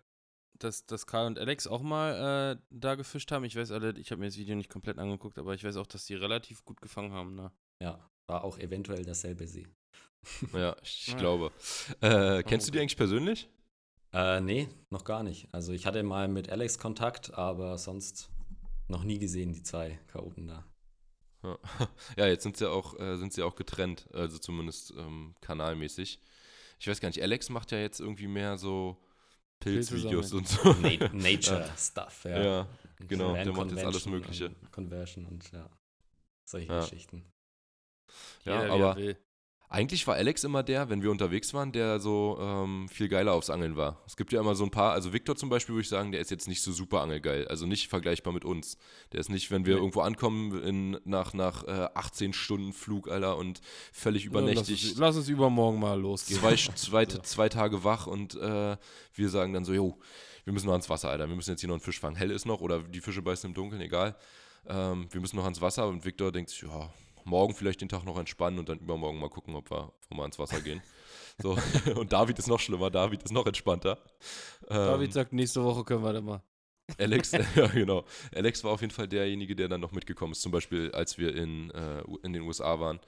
dass, dass Karl und Alex auch mal äh, da gefischt haben. Ich weiß alle, ich habe mir das Video nicht komplett angeguckt, aber ich weiß auch, dass die relativ gut gefangen haben. Ne? Ja, war auch eventuell derselbe See. Ja, ich glaube. Äh, kennst du die eigentlich persönlich? Äh, nee, noch gar nicht. Also ich hatte mal mit Alex Kontakt, aber sonst noch nie gesehen, die zwei Chaoten da. Ja, <laughs> ja jetzt sind sie auch, äh, sind sie auch getrennt, also zumindest ähm, kanalmäßig. Ich weiß gar nicht, Alex macht ja jetzt irgendwie mehr so Pilzvideos und so. Na <laughs> Nature Stuff, ja. Ja, genau, der macht jetzt alles Mögliche. und Conversion und ja, solche Ja. Geschichten. Ja, Jeder, er aber. Eigentlich war Alex immer der, wenn wir unterwegs waren, der so ähm, viel geiler aufs Angeln war. Es gibt ja immer so ein paar, also Victor zum Beispiel, würde ich sagen, der ist jetzt nicht so super angelgeil. Also nicht vergleichbar mit uns. Der ist nicht, wenn wir Nee. irgendwo ankommen in, nach, nach äh, 18 Stunden Flug, Alter, und völlig Ja, lass, übernächtig. uns, lass uns übermorgen mal losgehen. zwei, <laughs> zwei, zwei Tage wach und äh, wir sagen dann so, jo, wir müssen noch ans Wasser, Alter. Wir müssen jetzt hier noch einen Fisch fangen. Hell ist noch oder die Fische beißen im Dunkeln, egal. Ähm, wir müssen noch ans Wasser und Victor denkt, sich, ja, morgen vielleicht den Tag noch entspannen und dann übermorgen mal gucken, ob wir, ob wir mal ins Wasser gehen. So. <laughs> und David ist noch schlimmer, David ist noch entspannter. Ähm, David sagt, nächste Woche können wir dann mal. Alex, <laughs> <laughs> ja genau. Alex war auf jeden Fall derjenige, der dann noch mitgekommen ist. Zum Beispiel, als wir in, äh, in den USA waren,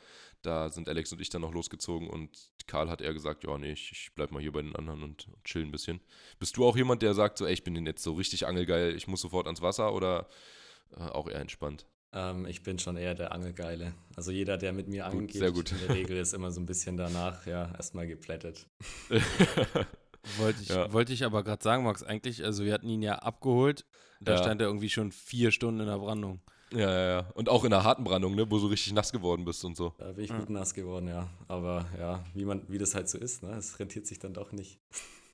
da sind Alex und ich dann noch losgezogen und Karl hat eher gesagt, ja, nee, ich, ich bleib mal hier bei den anderen und, und chill ein bisschen. Bist du auch jemand, der sagt so, ey, ich bin denn jetzt so richtig angelgeil, ich muss sofort ans Wasser oder äh, auch eher entspannt? Ähm, ich bin schon eher der Angelgeile. Also jeder, der mit mir angeht, sehr gut. in der Regel ist immer so ein bisschen danach, ja, erstmal geplättet. <laughs> Wollte ich, Ja. wollte ich aber gerade sagen, Max, eigentlich, also wir hatten ihn ja abgeholt. Da Ja. stand er irgendwie schon vier Stunden in der Brandung. ja, ja, ja. Und auch in einer harten Brandung, ne, wo du richtig nass geworden bist und so. Da bin ich Ja. gut nass geworden, ja. Aber ja, wie man, wie das halt so ist, ne? Es rentiert sich dann doch nicht.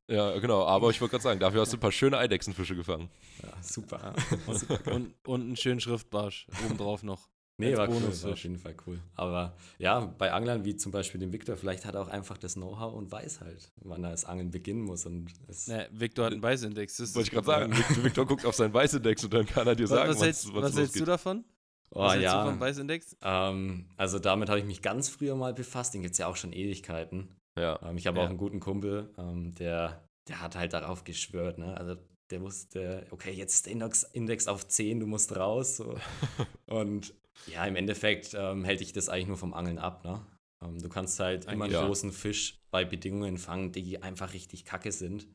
Ja, genau. Aber ich wollte gerade sagen, dafür hast du ein paar schöne Eidechsenfische gefangen. Ja, super. <laughs> Und, und einen schönen Schriftbarsch obendrauf noch. Nee, war cool, war auf jeden Fall cool. Aber ja, bei Anglern wie zum Beispiel dem Victor, vielleicht hat er auch einfach das Know-how und weiß halt, wann er das Angeln beginnen muss. Und es, Ne, Victor hat einen Beißindex. das ist Wollte ich gerade sagen. Victor, Victor guckt auf seinen Weißindex und dann kann er dir Was, sagen, was, hältst, was hältst du davon? oh was hältst du ja, vom Beißindex? ähm, also damit habe ich mich ganz früher mal befasst. Den gibt es ja auch schon Ewigkeiten. Ja. Ähm, ich habe Ja. auch einen guten Kumpel, ähm, der, der hat halt darauf geschwört. Ne? Also der wusste, okay, jetzt ist der Index, Index auf 10, du musst raus. So. <laughs> Und ja, im Endeffekt ähm, hält dich das eigentlich nur vom Angeln ab. Ne? Ähm, du kannst halt immer einen ja. großen Fisch bei Bedingungen fangen, die einfach richtig kacke sind,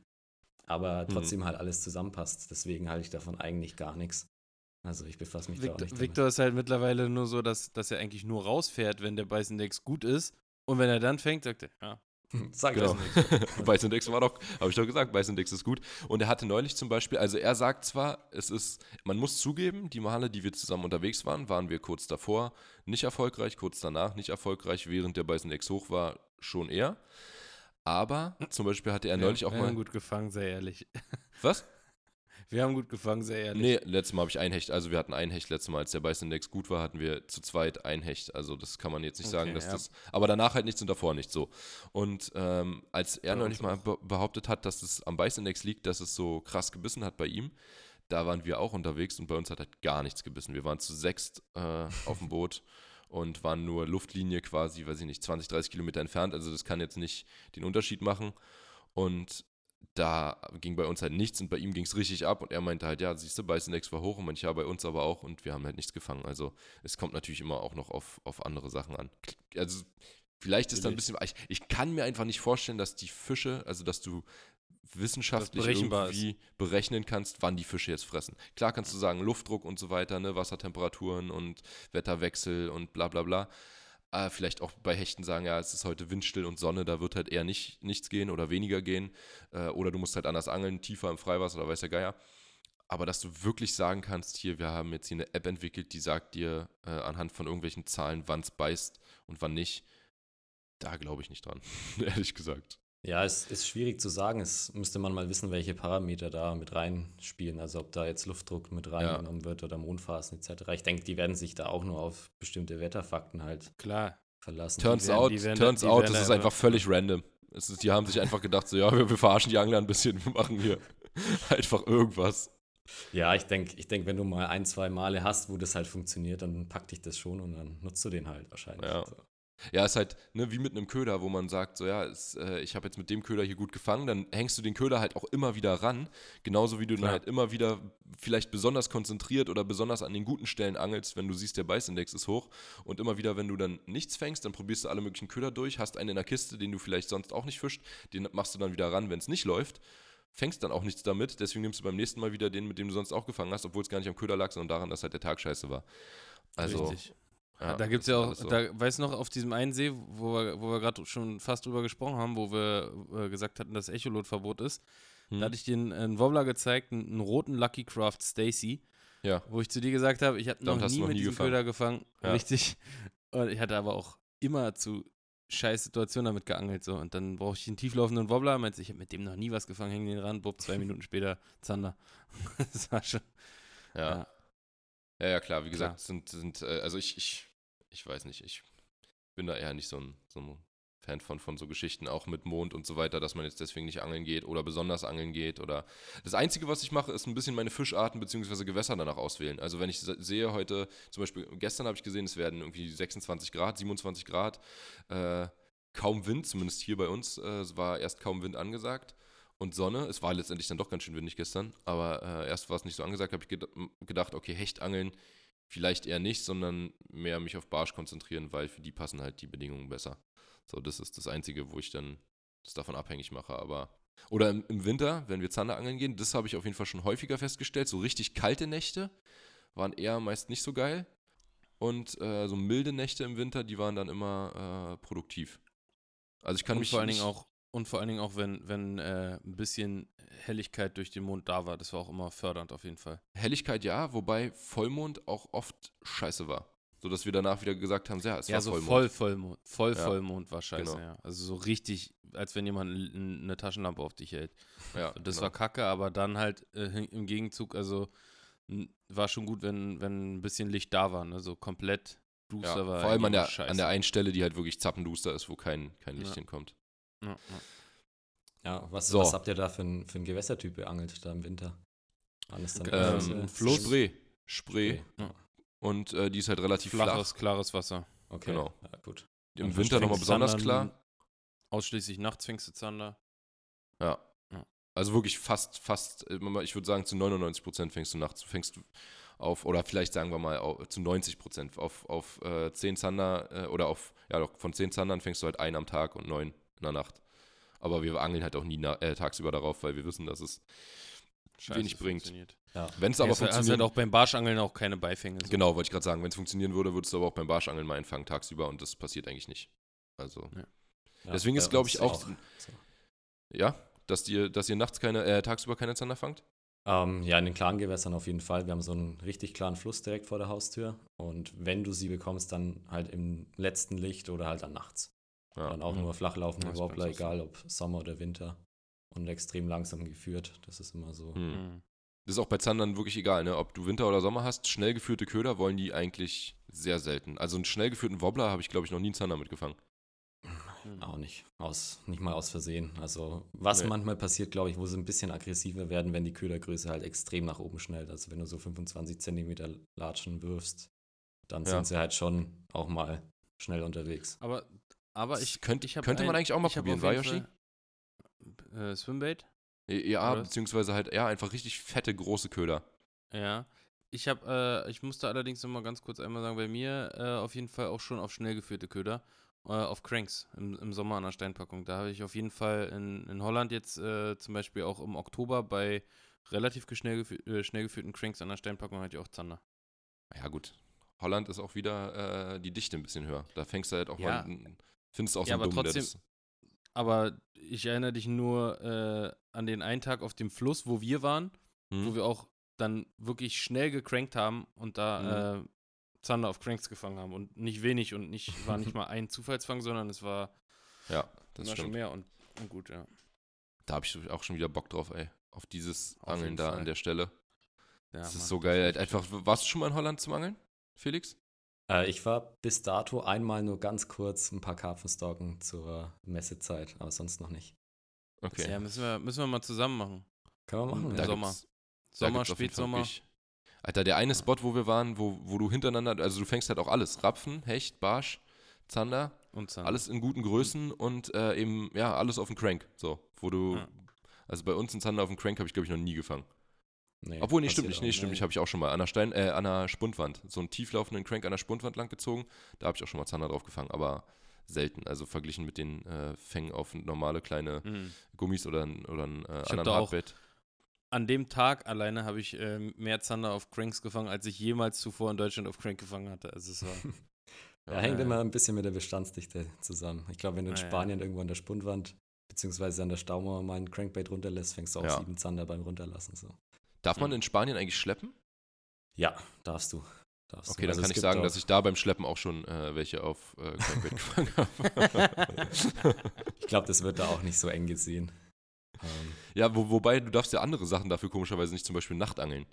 aber trotzdem halt alles zusammenpasst. Deswegen halte ich davon eigentlich gar nichts. Also ich befasse mich da auch Victor, nicht damit. Victor ist halt mittlerweile nur so, dass, dass er eigentlich nur rausfährt, wenn der Beißindex gut ist. Und wenn er dann fängt, sagt er, ja, <laughs> Sag Genau. das. Weißindex <laughs> war doch, habe ich doch gesagt, Weißindex ist gut. Und er hatte neulich zum Beispiel, also er sagt zwar, es ist, man muss zugeben, die Male, die wir zusammen unterwegs waren, waren wir kurz davor nicht erfolgreich, kurz danach nicht erfolgreich, während der Weißindex hoch war, schon eher. Aber zum Beispiel hatte er neulich wir, auch wir mal. haben gut gefangen, sehr ehrlich. Was? Wir haben gut gefangen, sehr ehrlich. Nee, letztes Mal habe ich ein Hecht, also wir hatten ein Hecht letztes Mal, als der Beißindex gut war, hatten wir zu zweit ein Hecht. Also das kann man jetzt nicht sagen, Okay, dass ja. das. Aber danach halt nichts und davor nicht so. Und ähm, als er Bei neulich uns mal be behauptet hat, dass es am Beißindex liegt, dass es so krass gebissen hat bei ihm, da waren wir auch unterwegs und bei uns hat halt gar nichts gebissen. Wir waren zu sechst äh, auf dem Boot <laughs> und waren nur Luftlinie quasi, weiß ich nicht, 20, 30 Kilometer entfernt. Also das kann jetzt nicht den Unterschied machen. Und da ging bei uns halt nichts und bei ihm ging es richtig ab und er meinte halt, ja, siehst du, Beißindex war hoch und manche bei uns aber auch und wir haben halt nichts gefangen. Also es kommt natürlich immer auch noch auf, auf andere Sachen an. Also vielleicht ist da ein bisschen, ich, ich kann mir einfach nicht vorstellen, dass die Fische, also dass du wissenschaftlich berechenbar irgendwie berechnen kannst, wann die Fische jetzt fressen. Klar kannst du sagen, Luftdruck und so weiter, ne, Wassertemperaturen und Wetterwechsel und bla bla bla. Äh, vielleicht auch bei Hechten sagen, ja, es ist heute windstill und Sonne, da wird halt eher nicht, nichts gehen oder weniger gehen. Äh, oder du musst halt anders angeln, tiefer im Freiwasser oder weiß der Geier. Aber dass du wirklich sagen kannst, hier, wir haben jetzt hier eine App entwickelt, die sagt dir äh, anhand von irgendwelchen Zahlen, wann es beißt und wann nicht, da glaube ich nicht dran, <laughs> ehrlich gesagt. Ja, es ist schwierig zu sagen. Es müsste man mal wissen, welche Parameter da mit reinspielen. Also ob da jetzt Luftdruck mit reingenommen wird oder Mondphasen etc. Ich denke, die werden sich da auch nur auf bestimmte Wetterfakten halt Klar. verlassen. Turns werden- out, werden- turns out, werden das ist einfach- einfach völlig random. Es ist, die haben sich einfach gedacht, so, ja, wir, wir verarschen die Angler ein bisschen, wir machen hier <laughs> einfach irgendwas. Ja, ich denke, ich denk, wenn du mal ein, zwei Male hast, wo das halt funktioniert, dann packt dich das schon und dann nutzt du den halt wahrscheinlich. Ja. So. Ja, ist halt ne, wie mit einem Köder, wo man sagt, so ja, ist, äh, ich habe jetzt mit dem Köder hier gut gefangen, dann hängst du den Köder halt auch immer wieder ran, genauso wie du dann Klar. halt immer wieder vielleicht besonders konzentriert oder besonders an den guten Stellen angelst, wenn du siehst, der Beißindex ist hoch und immer wieder, wenn du dann nichts fängst, dann probierst du alle möglichen Köder durch, hast einen in der Kiste, den du vielleicht sonst auch nicht fischt, den machst du dann wieder ran, wenn es nicht läuft, fängst dann auch nichts damit, deswegen nimmst du beim nächsten Mal wieder den, mit dem du sonst auch gefangen hast, obwohl es gar nicht am Köder lag, sondern daran, dass halt der Tag scheiße war. Also, Richtig. Ja, da gibt es ja auch, so. da, weißt du noch, auf diesem einen See, wo wir, wo wir gerade schon fast drüber gesprochen haben, wo wir äh, gesagt hatten, dass Echolot-Verbot ist, Hm. da hatte ich dir einen, einen Wobbler gezeigt, einen, einen roten Lucky Craft Stacy, ja. wo ich zu dir gesagt habe, ich habe noch nie noch mit nie diesem gefangen. Köder gefangen. Ja. Richtig. <laughs> Und ich hatte aber auch immer zu scheiß Situationen damit geangelt. So. Und dann brauche ich einen tieflaufenden Wobbler. Meinst du, ich habe mit dem noch nie was gefangen, hängen den ran, bupp, zwei <laughs> Minuten später Zander. <laughs> das war schon. Ja. Ja. Ja, ja, klar, wie Klar. gesagt, sind, sind äh, also ich, ich, ich weiß nicht, ich bin da eher nicht so ein, so ein Fan von, von so Geschichten, auch mit Mond und so weiter, dass man jetzt deswegen nicht angeln geht oder besonders angeln geht oder das Einzige, was ich mache, ist ein bisschen meine Fischarten bzw. Gewässer danach auswählen. Also wenn ich se- sehe heute, zum Beispiel gestern habe ich gesehen, es werden irgendwie 26 Grad, 27 Grad, äh, kaum Wind, zumindest hier bei uns, äh, es war erst kaum Wind angesagt und Sonne. Es war letztendlich dann doch ganz schön windig gestern, aber äh, erst war es nicht so angesagt, habe ich ged gedacht, okay, Hechtangeln vielleicht eher nicht, sondern mehr mich auf Barsch konzentrieren, weil für die passen halt die Bedingungen besser. So, das ist das Einzige, wo ich dann das davon abhängig mache, aber oder im, im Winter, wenn wir Zander angeln gehen, das habe ich auf jeden Fall schon häufiger festgestellt. So richtig kalte Nächte waren eher meist nicht so geil. Und äh, so milde Nächte im Winter, die waren dann immer äh, produktiv. Also ich kann und mich vor allen Dingen auch und vor allen Dingen auch, wenn, wenn äh, ein bisschen Helligkeit durch den Mond da war, das war auch immer fördernd auf jeden Fall. Helligkeit ja, wobei Vollmond auch oft scheiße war. So dass wir danach wieder gesagt haben, ja, es ja, war so Vollmond. voll Vollmond. Voll Ja, Vollmond war scheiße, genau. ja. Also so richtig, als wenn jemand eine Taschenlampe auf dich hält. Ja, Das genau. war kacke, aber dann halt äh, im Gegenzug, also war schon gut, wenn, wenn ein bisschen Licht da war, ne? So komplett duster ja, war. vor allem an der, scheiße. an der einen Stelle, die halt wirklich zappenduster ist, wo kein, kein Licht hinkommt. Ja, ja. Ja, was, So. was habt ihr da für ein, für ein Gewässertyp beangelt da im Winter? Waren es dann Ähm, so- Fluss. Spree. Spree. Okay. Und äh, die ist halt relativ Flaches, flach. klares Wasser. Okay, Genau. ja, gut. Im Und Winter nochmal besonders Zander klar. Ausschließlich nachts fängst du Zander. Ja. Ja. Also wirklich fast, fast, äh, ich würde sagen, zu 99 Prozent fängst du nachts, fängst du auf, oder vielleicht sagen wir mal au- zu 90 Prozent auf, auf äh, 10 Zander äh, oder auf, ja doch, von 10 Zandern fängst du halt einen am Tag und neun in der Nacht. Aber wir angeln halt auch nie äh, tagsüber darauf, weil wir wissen, dass es, Scheiße, Wenig bringt. funktioniert. Ja. wenn es Ja, aber hast, hast funktionieren, halt auch beim Barschangeln auch keine Beifänge. So. genau, wollte ich gerade sagen, wenn es funktionieren würde, würdest du aber auch beim Barschangeln mal einfangen tagsüber und das passiert eigentlich nicht. Also, Ja, Deswegen ist, bei glaub uns ich, auch- so. ja, dass ihr, dass ihr nachts keine, äh, tagsüber keine Zander fangt? Ähm, ja, in den klaren Gewässern auf jeden Fall. Wir haben so einen richtig klaren Fluss direkt vor der Haustür. Und wenn du sie bekommst, dann halt im letzten Licht oder halt dann nachts. Ja. dann auch Mhm. nur flach auch so. egal ob Sommer oder Winter. Und extrem langsam geführt. Das ist immer so. Hm. Mhm. Das ist auch bei Zandern wirklich egal, ne? Ob du Winter oder Sommer hast, schnell geführte Köder wollen die eigentlich sehr selten. Also einen schnell geführten Wobbler habe ich, glaube ich, noch nie einen Zander mitgefangen. Mhm. Auch nicht. Aus, nicht mal aus Versehen. Also, was Nee. manchmal passiert, glaube ich, wo sie ein bisschen aggressiver werden, wenn die Ködergröße halt extrem nach oben schnellt. Also, wenn du so 25 Zentimeter Latschen wirfst, dann Ja. sind sie halt schon auch mal schnell unterwegs. Aber, aber ich, könnt- ich könnte man ein- eigentlich auch mal probieren, war, Fall, Äh, Swimbait? Ja, Oder? beziehungsweise halt, ja, einfach richtig fette, große Köder. Ja. Ich habe, äh, ich musste allerdings noch mal ganz kurz einmal sagen, bei mir äh, auf jeden Fall auch schon auf schnell geführte Köder, äh, auf Cranks im, im Sommer an der Steinpackung. Da habe ich auf jeden Fall in, in Holland jetzt äh, zum Beispiel auch im Oktober bei relativ schnell, äh, schnell geführten Cranks an der Steinpackung hatte ich auch Zander. Ja, gut. Holland ist auch wieder äh, die Dichte ein bisschen höher. Da fängst du halt auch Ja. mal, findest du auch Ja, so aber der trotzdem- das, Aber ich erinnere dich nur äh, an den einen Tag auf dem Fluss, wo wir waren, hm? wo wir auch dann wirklich schnell gecrankt haben und da äh, Zander auf Cranks gefangen haben. Und nicht wenig und nicht, war nicht <laughs> mal ein Zufallsfang, sondern es war, Ja, das war schon stimmt. mehr und, und gut, ja. Da habe ich auch schon wieder Bock drauf, ey. Auf dieses Auf Angeln da Fall. an der Stelle. ja das Mann, ist so geil. Halt einfach, warst du schon mal in Holland zum Angeln, Felix? Äh, ich war bis dato einmal nur ganz kurz ein paar Karpfen stalken zur Messezeit, aber sonst noch nicht. Okay. Ja, müssen wir, müssen wir mal zusammen machen. Können wir machen, Im Da ja. Sommer. Sommer, Spätsommer. Alter, der eine Spot, wo wir waren, wo, wo du hintereinander, also du fängst halt auch alles. Rapfen, Hecht, Barsch, Zander. Und Zander. Alles in guten Größen und äh, eben, ja, alles auf dem Crank. So, wo du. Ja. Also bei uns in Zander auf dem Crank habe ich, glaube ich, noch nie gefangen. Nee, Obwohl, nee, stimmt nicht, nee, stimmt nicht, habe ich auch schon mal an der Stein, äh, an der Spundwand, so einen tieflaufenden Crank an der Spundwand lang gezogen, da habe ich auch schon mal Zander drauf gefangen, aber selten, also verglichen mit den äh, Fängen auf normale kleine Mhm. Gummis oder, ein- oder einen äh, anderen da Hardbait. An dem Tag alleine habe ich ähm, mehr Zander auf Cranks gefangen, als ich jemals zuvor in Deutschland auf Crank gefangen hatte. Also es war. <laughs> Ja, hängt äh, immer ein bisschen mit der Bestandsdichte zusammen. Ich glaube, wenn du in. Spanien irgendwo an der Spundwand beziehungsweise an der Staumauer mal einen Crankbait runterlässt, fängst du auch Ja. sieben Zander beim Runterlassen. So. Darf man Mhm. in Spanien eigentlich schleppen? Ja, darfst du. Darfst Okay, du. dann Also kann es ich sagen, dass ich da beim Schleppen auch schon äh, welche auf äh, gefangen habe. <laughs> Ich glaube, das wird da auch nicht so eng gesehen. Ähm, ja, wo, wobei du darfst ja andere Sachen dafür komischerweise nicht, zum Beispiel Nachtangeln.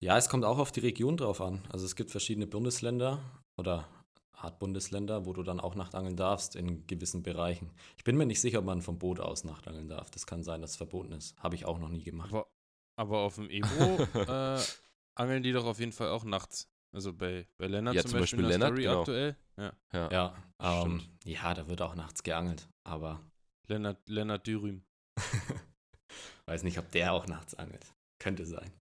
ja, es kommt auch auf die Region drauf an. Also es gibt verschiedene Bundesländer oder Art Bundesländer, wo du dann auch Nachtangeln darfst in gewissen Bereichen. Ich bin mir nicht sicher, ob man vom Boot aus Nachtangeln darf. Das kann sein, dass es verboten ist. Habe ich auch noch nie gemacht. aber, aber auf dem Ebro <laughs> äh, angeln die doch auf jeden Fall auch nachts. Also bei, bei Lennart Ja, zum, zum Beispiel, Beispiel in der Lennart, Story genau. aktuell. Ja. Ja. Ja, ähm, Stimmt. ja, da wird auch nachts geangelt, aber Lennart, Lennart Dürüm. <laughs> weiß nicht, ob der auch nachts angelt. Könnte sein.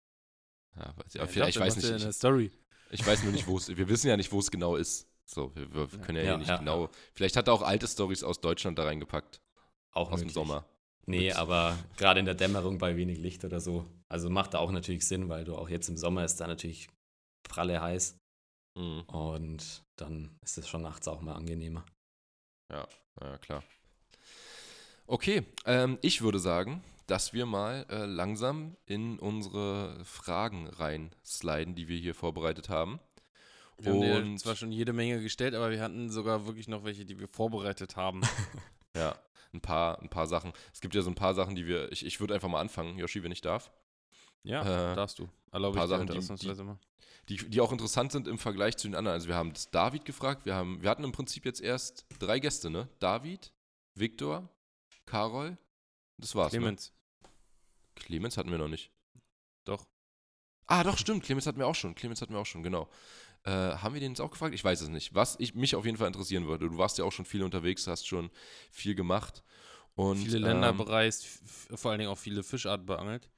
Ja, weiß, Ja, ja, vielleicht, ich weiß nicht. Ich, Story. ich weiß nur nicht, wo es. Wir wissen ja nicht, wo es genau ist. So, wir, wir können ja, Ja, hier nicht ja. genau. Vielleicht hat er auch alte Stories aus Deutschland da reingepackt. Auch Aus dem möglich. Sommer. Nee, aber gerade in der Dämmerung bei wenig Licht oder so. Also macht da auch natürlich Sinn, weil du auch jetzt im Sommer ist da natürlich pralle heiß Mhm. und dann ist es schon nachts auch mal angenehmer. Ja, ja, klar. Okay, ähm, ich würde sagen, dass wir mal äh, langsam in unsere Fragen reinsliden, die wir hier vorbereitet haben. Wir haben dir Und- zwar schon jede Menge gestellt, aber wir hatten sogar wirklich noch welche, die wir vorbereitet haben. <laughs> <laughs> Ja, ein paar, ein paar Sachen. Es gibt ja so ein paar Sachen, die wir. Ich, ich würde einfach mal anfangen, Yoshi, wenn ich darf. Ja, Äh, darfst du. Erlaube paar ich Sachen, die- mal. Die, die auch interessant sind im Vergleich zu den anderen. Also wir haben das David gefragt, wir, haben, wir hatten im Prinzip jetzt erst drei Gäste, ne? David, Viktor, Karol, das war's. Clemens, Ne? Clemens hatten wir noch nicht. doch. Ah, doch, stimmt. Clemens hatten wir auch schon. Clemens hatten wir auch schon, genau. Äh, haben wir den jetzt auch gefragt? Ich weiß es nicht. Was ich, mich auf jeden Fall interessieren würde. Du warst ja auch schon viel unterwegs, hast schon viel gemacht. Und, viele Länder ähm, bereist, vor allen Dingen auch viele Fischarten beangelt.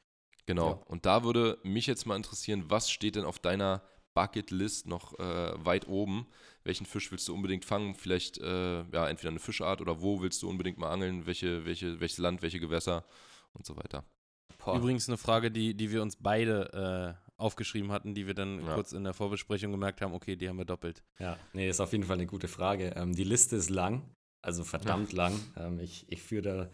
Genau. Ja. Und da würde mich jetzt mal interessieren, was steht denn auf deiner Bucketlist noch äh, weit oben? Welchen Fisch willst du unbedingt fangen? Vielleicht, äh, ja, entweder eine Fischart oder wo willst du unbedingt mal angeln? Welche, welche, welches Land, welche Gewässer und so weiter. Boah. Übrigens eine Frage, die, die wir uns beide äh, aufgeschrieben hatten, die wir dann Ja. kurz in der Vorbesprechung gemerkt haben, okay, die haben wir doppelt. Ja, nee, ist auf jeden Fall eine gute Frage. Ähm, die Liste ist lang, also verdammt lang. Ähm, ich, ich führe da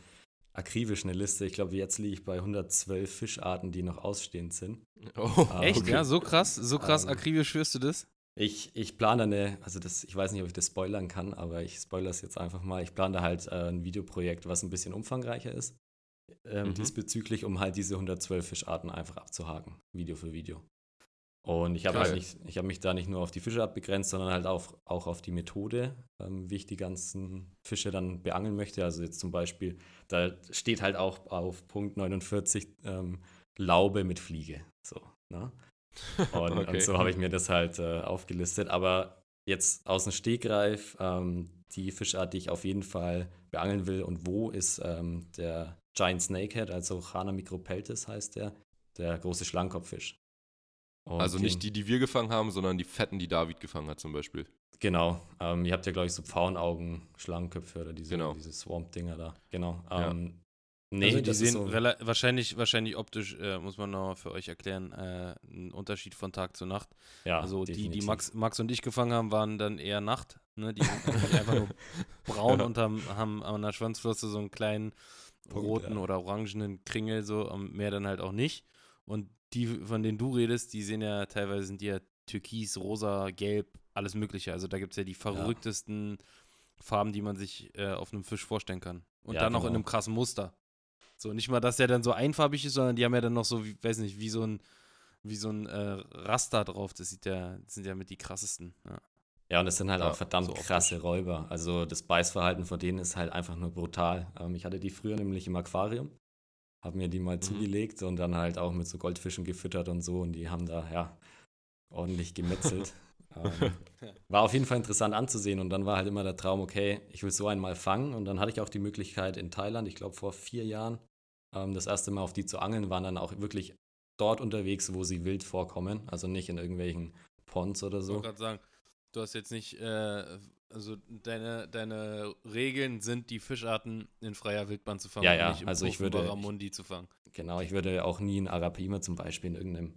akribisch eine Liste. Ich glaube, jetzt liege ich bei 112 Fischarten, die noch ausstehend sind. Oh, Ah, Echt? okay. Ja, so krass, so krass Ähm, akribisch führst du das? Ich, ich plane eine, also das, ich weiß nicht, ob ich das spoilern kann, aber ich spoilere es jetzt einfach mal. Ich plane da halt äh, ein Videoprojekt, was ein bisschen umfangreicher ist. Ähm, Mhm. Diesbezüglich, um halt diese 112 Fischarten einfach abzuhaken, Video für Video. Und ich habe halt nicht, ich habe mich da nicht nur auf die Fischart begrenzt, sondern halt auch, auch auf die Methode, ähm, wie ich die ganzen Fische dann beangeln möchte. Also jetzt zum Beispiel, da steht halt auch auf Punkt 49 ähm, Laube mit Fliege. So, ne? <laughs> Und, Okay. und so habe ich mir das halt äh, aufgelistet. Aber jetzt aus dem Stegreif, ähm, die Fischart, die ich auf jeden Fall beangeln will und wo, ist ähm, der Giant Snakehead, also Chana micropeltis heißt der, der große Schlangkopffisch. Und also nicht die, die wir gefangen haben, sondern die fetten, die David gefangen hat zum Beispiel. Genau. Ähm, ihr habt ja, glaube ich, so Pfauenaugen, Schlangenköpfe oder diese, Genau. diese Swamp-Dinger da. Genau. Ja. Ähm, nee, also die sehen so, wahrscheinlich, wahrscheinlich optisch, äh, muss man noch für euch erklären, äh, ein Unterschied von Tag zu Nacht. ja, also die, die. Max, Max und ich gefangen haben, waren dann eher Nacht. Ne? Die sind einfach nur <laughs> braun Ja. und haben, haben an der Schwanzflosse so einen kleinen Punkt, roten ja. oder orangenen Kringel, so am Meer dann halt auch nicht. Und die, von denen du redest, die sehen ja teilweise sind die ja türkis, rosa, gelb, alles mögliche. Also da gibt es ja die verrücktesten Farben, die man sich äh, auf einem Fisch vorstellen kann. Und Ja, dann noch in genau. einem krassen Muster. So, nicht mal, dass der dann so einfarbig ist, sondern die haben ja dann noch so, wie, weiß nicht, wie so ein, wie so ein äh, Raster drauf. Das sieht ja, das sind ja mit die krassesten. Ja. Ja, und das sind halt Ja, auch verdammt so krasse Räuber. Also das Beißverhalten von denen ist halt einfach nur brutal. Ähm, ich hatte die früher nämlich im Aquarium, habe mir die mal Mhm. zugelegt und dann halt auch mit so Goldfischen gefüttert und so und die haben da, ja, ordentlich gemetzelt. <laughs> Ähm, war auf jeden Fall interessant anzusehen und dann war halt immer der Traum, okay, ich will so einmal fangen und dann hatte ich auch die Möglichkeit in Thailand, ich glaube vor vier Jahren, ähm, das erste Mal auf die zu angeln, waren dann auch wirklich dort unterwegs, wo sie wild vorkommen, also nicht in irgendwelchen Ponds oder Ich so. wollte gerade sagen, du hast jetzt nicht, äh, also deine, deine Regeln sind, die Fischarten in freier Wildbahn zu fangen, Ja, ja, nicht im also ich würde- Barramundi zu fangen. Genau, ich würde auch nie einen Arapima zum Beispiel in irgendeinem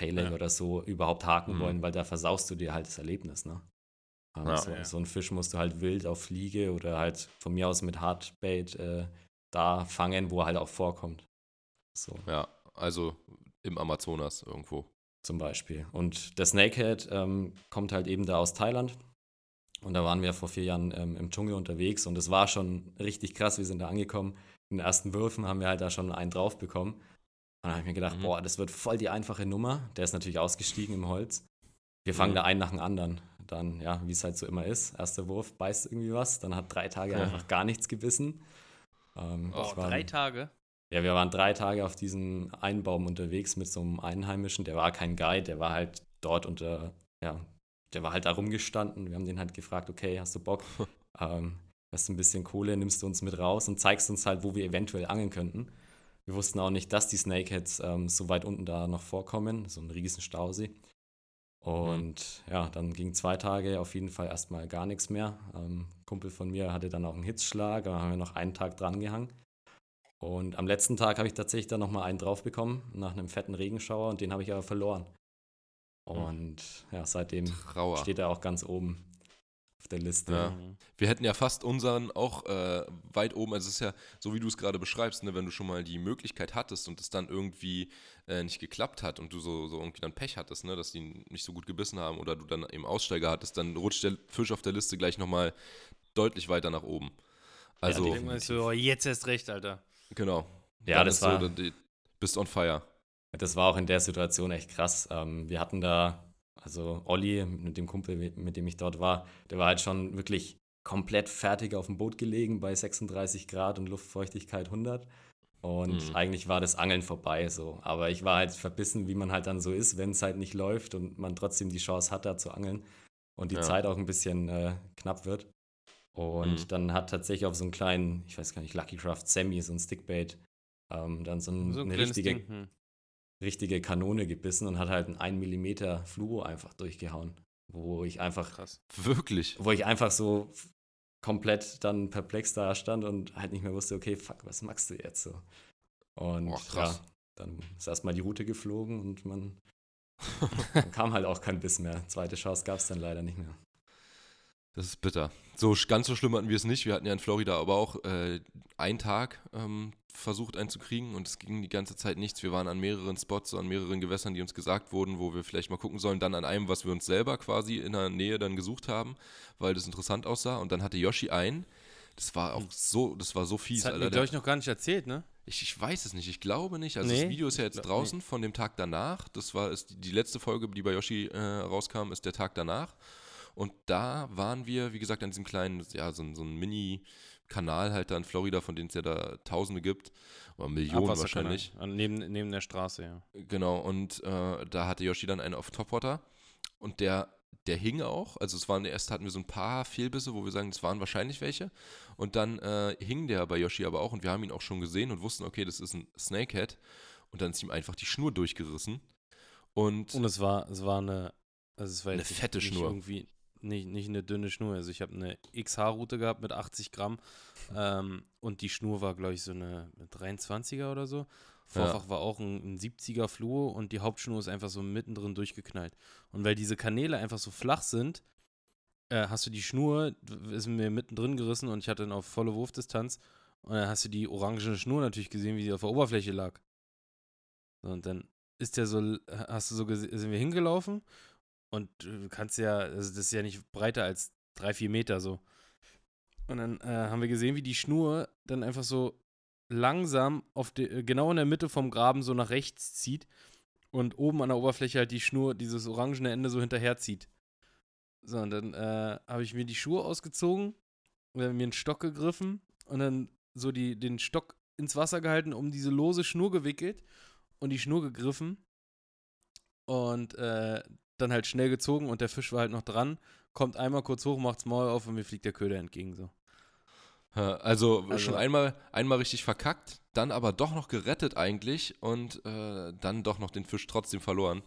Lake Ja. oder so überhaupt haken Mhm. wollen, weil da versaust du dir halt das Erlebnis, ne? Ja. so, Ja. so einen Fisch musst du halt wild auf Fliege oder halt von mir aus mit Hardbait äh, da fangen, wo er halt auch vorkommt. So, Ja, also im Amazonas irgendwo. Zum Beispiel. Und der Snakehead ähm, kommt halt eben da aus Thailand. Und da waren wir vor vier Jahren ähm, im Dschungel unterwegs und es war schon richtig krass. Wir sind da angekommen. In den ersten Würfen haben wir halt da schon einen drauf bekommen. Und dann habe ich mir gedacht, Mhm. boah, das wird voll die einfache Nummer. Der ist natürlich ausgestiegen im Holz. Wir fangen Mhm. da einen nach dem anderen. Dann, ja, wie es halt so immer ist. Erster Wurf beißt irgendwie was. Dann hat drei Tage Ja. einfach gar nichts gebissen. Ähm, Oh, war- drei Tage? Ja, wir waren drei Tage auf diesem Einbaum unterwegs mit so einem Einheimischen. Der war kein Guide, der war halt dort unter, ja, der war halt da rumgestanden. Wir haben den halt gefragt, okay, hast du Bock? <laughs> ähm, hast du ein bisschen Kohle, nimmst du uns mit raus und zeigst uns halt, wo wir eventuell angeln könnten. Wir wussten auch nicht, dass die Snakeheads ähm, so weit unten da noch vorkommen, so ein riesen Stausee. Und ja, dann ging zwei Tage auf jeden Fall erstmal gar nichts mehr. Ähm, Kumpel von mir hatte dann auch einen Hitzschlag, da haben wir noch einen Tag dran gehangen. Und am letzten Tag habe ich tatsächlich dann nochmal einen drauf bekommen, nach einem fetten Regenschauer, und den habe ich aber verloren. Und ja, seitdem Trauer. steht er auch ganz oben auf der Liste. Ja. Mhm. Wir hätten ja fast unseren auch äh, weit oben, also es ist ja so, wie du es gerade beschreibst, ne, wenn du schon mal die Möglichkeit hattest und es dann irgendwie äh, nicht geklappt hat und du so, so irgendwie dann Pech hattest, ne, dass die nicht so gut gebissen haben oder du dann eben Aussteiger hattest, dann rutscht der Fisch auf der Liste gleich nochmal deutlich weiter nach oben. Also, die- Ich denke mal so, jetzt erst recht, Alter. Genau. Ja, Dann das ist war- So, die, bist on fire. Das war auch in der Situation echt krass. Ähm, wir hatten da, also Olli, mit dem Kumpel, mit dem ich dort war, der war halt schon wirklich komplett fertig auf dem Boot gelegen bei 36 Grad und Luftfeuchtigkeit 100. Und Mhm. eigentlich war das Angeln vorbei so. Aber ich war halt verbissen, wie man halt dann so ist, wenn es halt nicht läuft und man trotzdem die Chance hat, da zu angeln und die Ja. Zeit auch ein bisschen äh, knapp wird. Und Mhm. dann hat tatsächlich auf so einen kleinen, ich weiß gar nicht, Lucky Craft Semi, so ein Stickbait, ähm, dann so, ein, So ein eine richtige, Ding. Hm. richtige Kanone gebissen und hat halt einen 1 mm Fluo einfach durchgehauen. Wo ich einfach, Krass. Wirklich. wo ich einfach so komplett dann perplex da stand und halt nicht mehr wusste, okay, fuck, was machst du jetzt so? Und Boah, krass. ja, dann ist erstmal die Route geflogen und man <laughs> kam halt auch kein Biss mehr. Zweite Chance gab es dann leider nicht mehr. Das ist bitter. So ganz so schlimm hatten wir es nicht. Wir hatten ja in Florida aber auch äh, einen Tag ähm, versucht einzukriegen und es ging die ganze Zeit nichts. Wir waren an mehreren Spots, an mehreren Gewässern, die uns gesagt wurden, wo wir vielleicht mal gucken sollen. Dann an einem, was wir uns selber quasi in der Nähe dann gesucht haben, weil das interessant aussah. Und dann hatte Yoshi einen. Das war auch so, das war so fies, Das hat mir, glaube ich, noch gar nicht erzählt, ne? ich, ich weiß es nicht, ich glaube nicht. Also Nee, das Video ist ja jetzt glaub- draußen von dem Tag danach. Das war ist die, die letzte Folge, die bei Yoshi äh, rauskam, ist der Tag danach. Und da waren wir, wie gesagt, an diesem kleinen, ja, so, ein- so ein Mini-Kanal halt da in Florida, von denen es ja da Tausende gibt. Oder Millionen wahrscheinlich. An, neben, neben der Straße, ja. Genau, und äh, da hatte Yoshi dann einen auf Topwater und der, der hing auch. Also es waren erst hatten wir so ein paar Fehlbisse, wo wir sagen, das waren wahrscheinlich welche. Und dann äh, hing der bei Yoshi aber auch und wir haben ihn auch schon gesehen und wussten, okay, das ist ein Snakehead. Und dann ist ihm einfach die Schnur durchgerissen. Und, Und es war, es war eine, also es war Eine fette Schnur. Irgendwie, nicht, nicht eine dünne Schnur. Also ich habe eine XH-Route gehabt mit 80 Gramm ähm, und die Schnur war, glaube ich, so eine 23er oder so. Vorfach war auch ein, ein 70er Fluo und die Hauptschnur ist einfach so mittendrin durchgeknallt. Und weil diese Kanäle einfach so flach sind, äh, hast du die Schnur, ist mir mittendrin gerissen und ich hatte dann auf volle Wurfdistanz und dann hast du die orangene Schnur natürlich gesehen, wie sie auf der Oberfläche lag. So, und dann ist der so, hast du so gesehen, sind wir hingelaufen und du kannst ja, also das ist ja nicht breiter als drei, vier Meter so. Und dann äh, haben wir gesehen, wie die Schnur dann einfach so langsam auf de, äh, genau in der Mitte vom Graben so nach rechts zieht und oben an der Oberfläche halt die Schnur, dieses orangene Ende so hinterherzieht. So, und dann äh, habe ich mir die Schuhe ausgezogen, mir einen Stock gegriffen und dann so die, den Stock ins Wasser gehalten, um diese lose Schnur gewickelt und die Schnur gegriffen. Und äh, dann halt schnell gezogen und der Fisch war halt noch dran, kommt einmal kurz hoch, macht's Maul auf und mir fliegt der Köder entgegen so. Also, Also- schon einmal, einmal richtig verkackt, dann aber doch noch gerettet eigentlich und äh, dann doch noch den Fisch trotzdem verloren.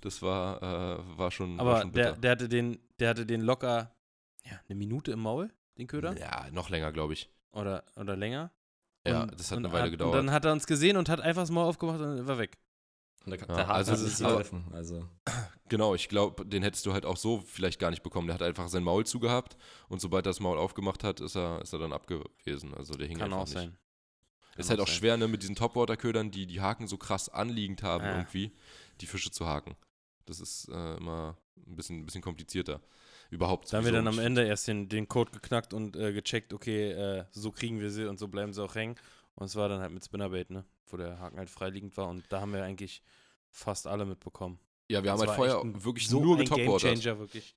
Das war, äh, war schon, war Aber schon der, bitter. der hatte den, der hatte den locker ja, eine Minute im Maul, den Köder. Ja, noch länger, glaube ich. Oder, oder länger. Ja, Und- das hat eine Weile hat, gedauert. Und dann hat er uns gesehen und hat einfach das Maul aufgemacht und war weg. Und der, Ja, der Haken also nicht ist. Also, Genau, ich glaube, den hättest du halt auch so vielleicht gar nicht bekommen. Der hat einfach sein Maul zugehabt und sobald er das Maul aufgemacht hat, ist er, ist er dann abgewesen. Also der hing Kann einfach auch nicht. sein. Ist Kann halt auch sein. schwer, ne, mit diesen Topwater-Ködern, die die Haken so krass anliegend haben Ja. irgendwie, die Fische zu haken. Das ist äh, immer ein bisschen, ein bisschen komplizierter. Überhaupt Da haben wir dann am Ende erst den, den Code geknackt und äh, gecheckt, okay, äh, so kriegen wir sie und so bleiben sie auch hängen. Und es war dann halt mit Spinnerbait, ne? Wo der Haken halt freiliegend war und da haben wir eigentlich fast alle mitbekommen. Ja, wir haben Das halt war vorher wirklich so nur getopwatert. Wirklich.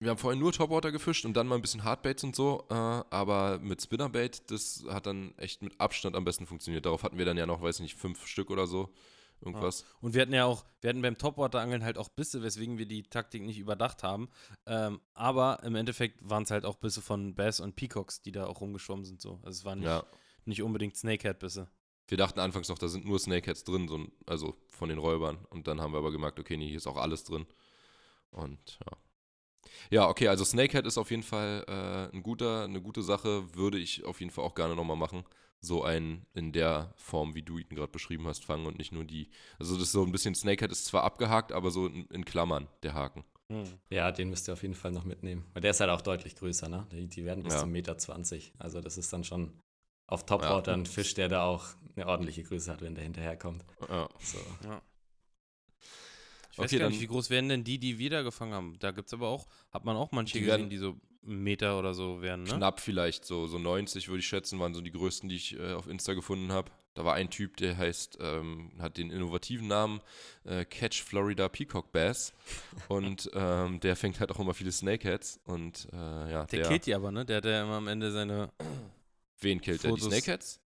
Wir haben vorher nur Topwater gefischt und dann mal ein bisschen Hardbaits und so, äh, aber mit Spinnerbait, das hat dann echt mit Abstand am besten funktioniert. Darauf hatten wir dann ja noch, weiß nicht, fünf Stück oder so. Irgendwas. Und wir hatten ja auch, wir hatten beim Topwater-Angeln halt auch Bisse, weswegen wir die Taktik nicht überdacht haben. Ähm, aber im Endeffekt waren es halt auch Bisse von Bass und Peacocks, die da auch rumgeschwommen sind. So. Also es waren nicht, Ja. nicht unbedingt Snakehead-Bisse. Wir dachten anfangs noch, da sind nur Snakeheads drin, so, also von den Räubern. Und dann haben wir aber gemerkt, okay, nee, hier ist auch alles drin. Und ja. Ja, okay, also Snakehead ist auf jeden Fall äh, ein guter, eine gute Sache, würde ich auf jeden Fall auch gerne nochmal machen. So einen in der Form, wie du ihn gerade beschrieben hast, fangen und nicht nur die. Also das ist so ein bisschen, Snakehead ist zwar abgehakt, aber so in, in Klammern, der Haken. Hm. ja, den müsst ihr auf jeden Fall noch mitnehmen. Weil der ist halt auch deutlich größer, ne? Die, die werden bis Ja. zum Meter 20. Also das ist dann schon auf Topwater Ja. ein Fisch, der da auch eine ordentliche Größe hat, wenn der hinterherkommt. Ja. So. Ja. Ich weiß Okay, gar nicht, wie groß werden denn die, die wir da gefangen haben? Da gibt es aber auch, hat man auch manche Die gesehen, die so einen Meter oder so werden, ne? Knapp vielleicht, so, so 90 würde ich schätzen, waren so die größten, die ich äh, auf Insta gefunden habe. Da war ein Typ, der heißt, ähm, hat den innovativen Namen äh, Catch Florida Peacock Bass und <laughs> ähm, der fängt halt auch immer viele Snakeheads und äh, ja, Der der, killt die aber, ne? Der hat ja immer am Ende seine, wen killt der? Die Fotos- Snakeheads?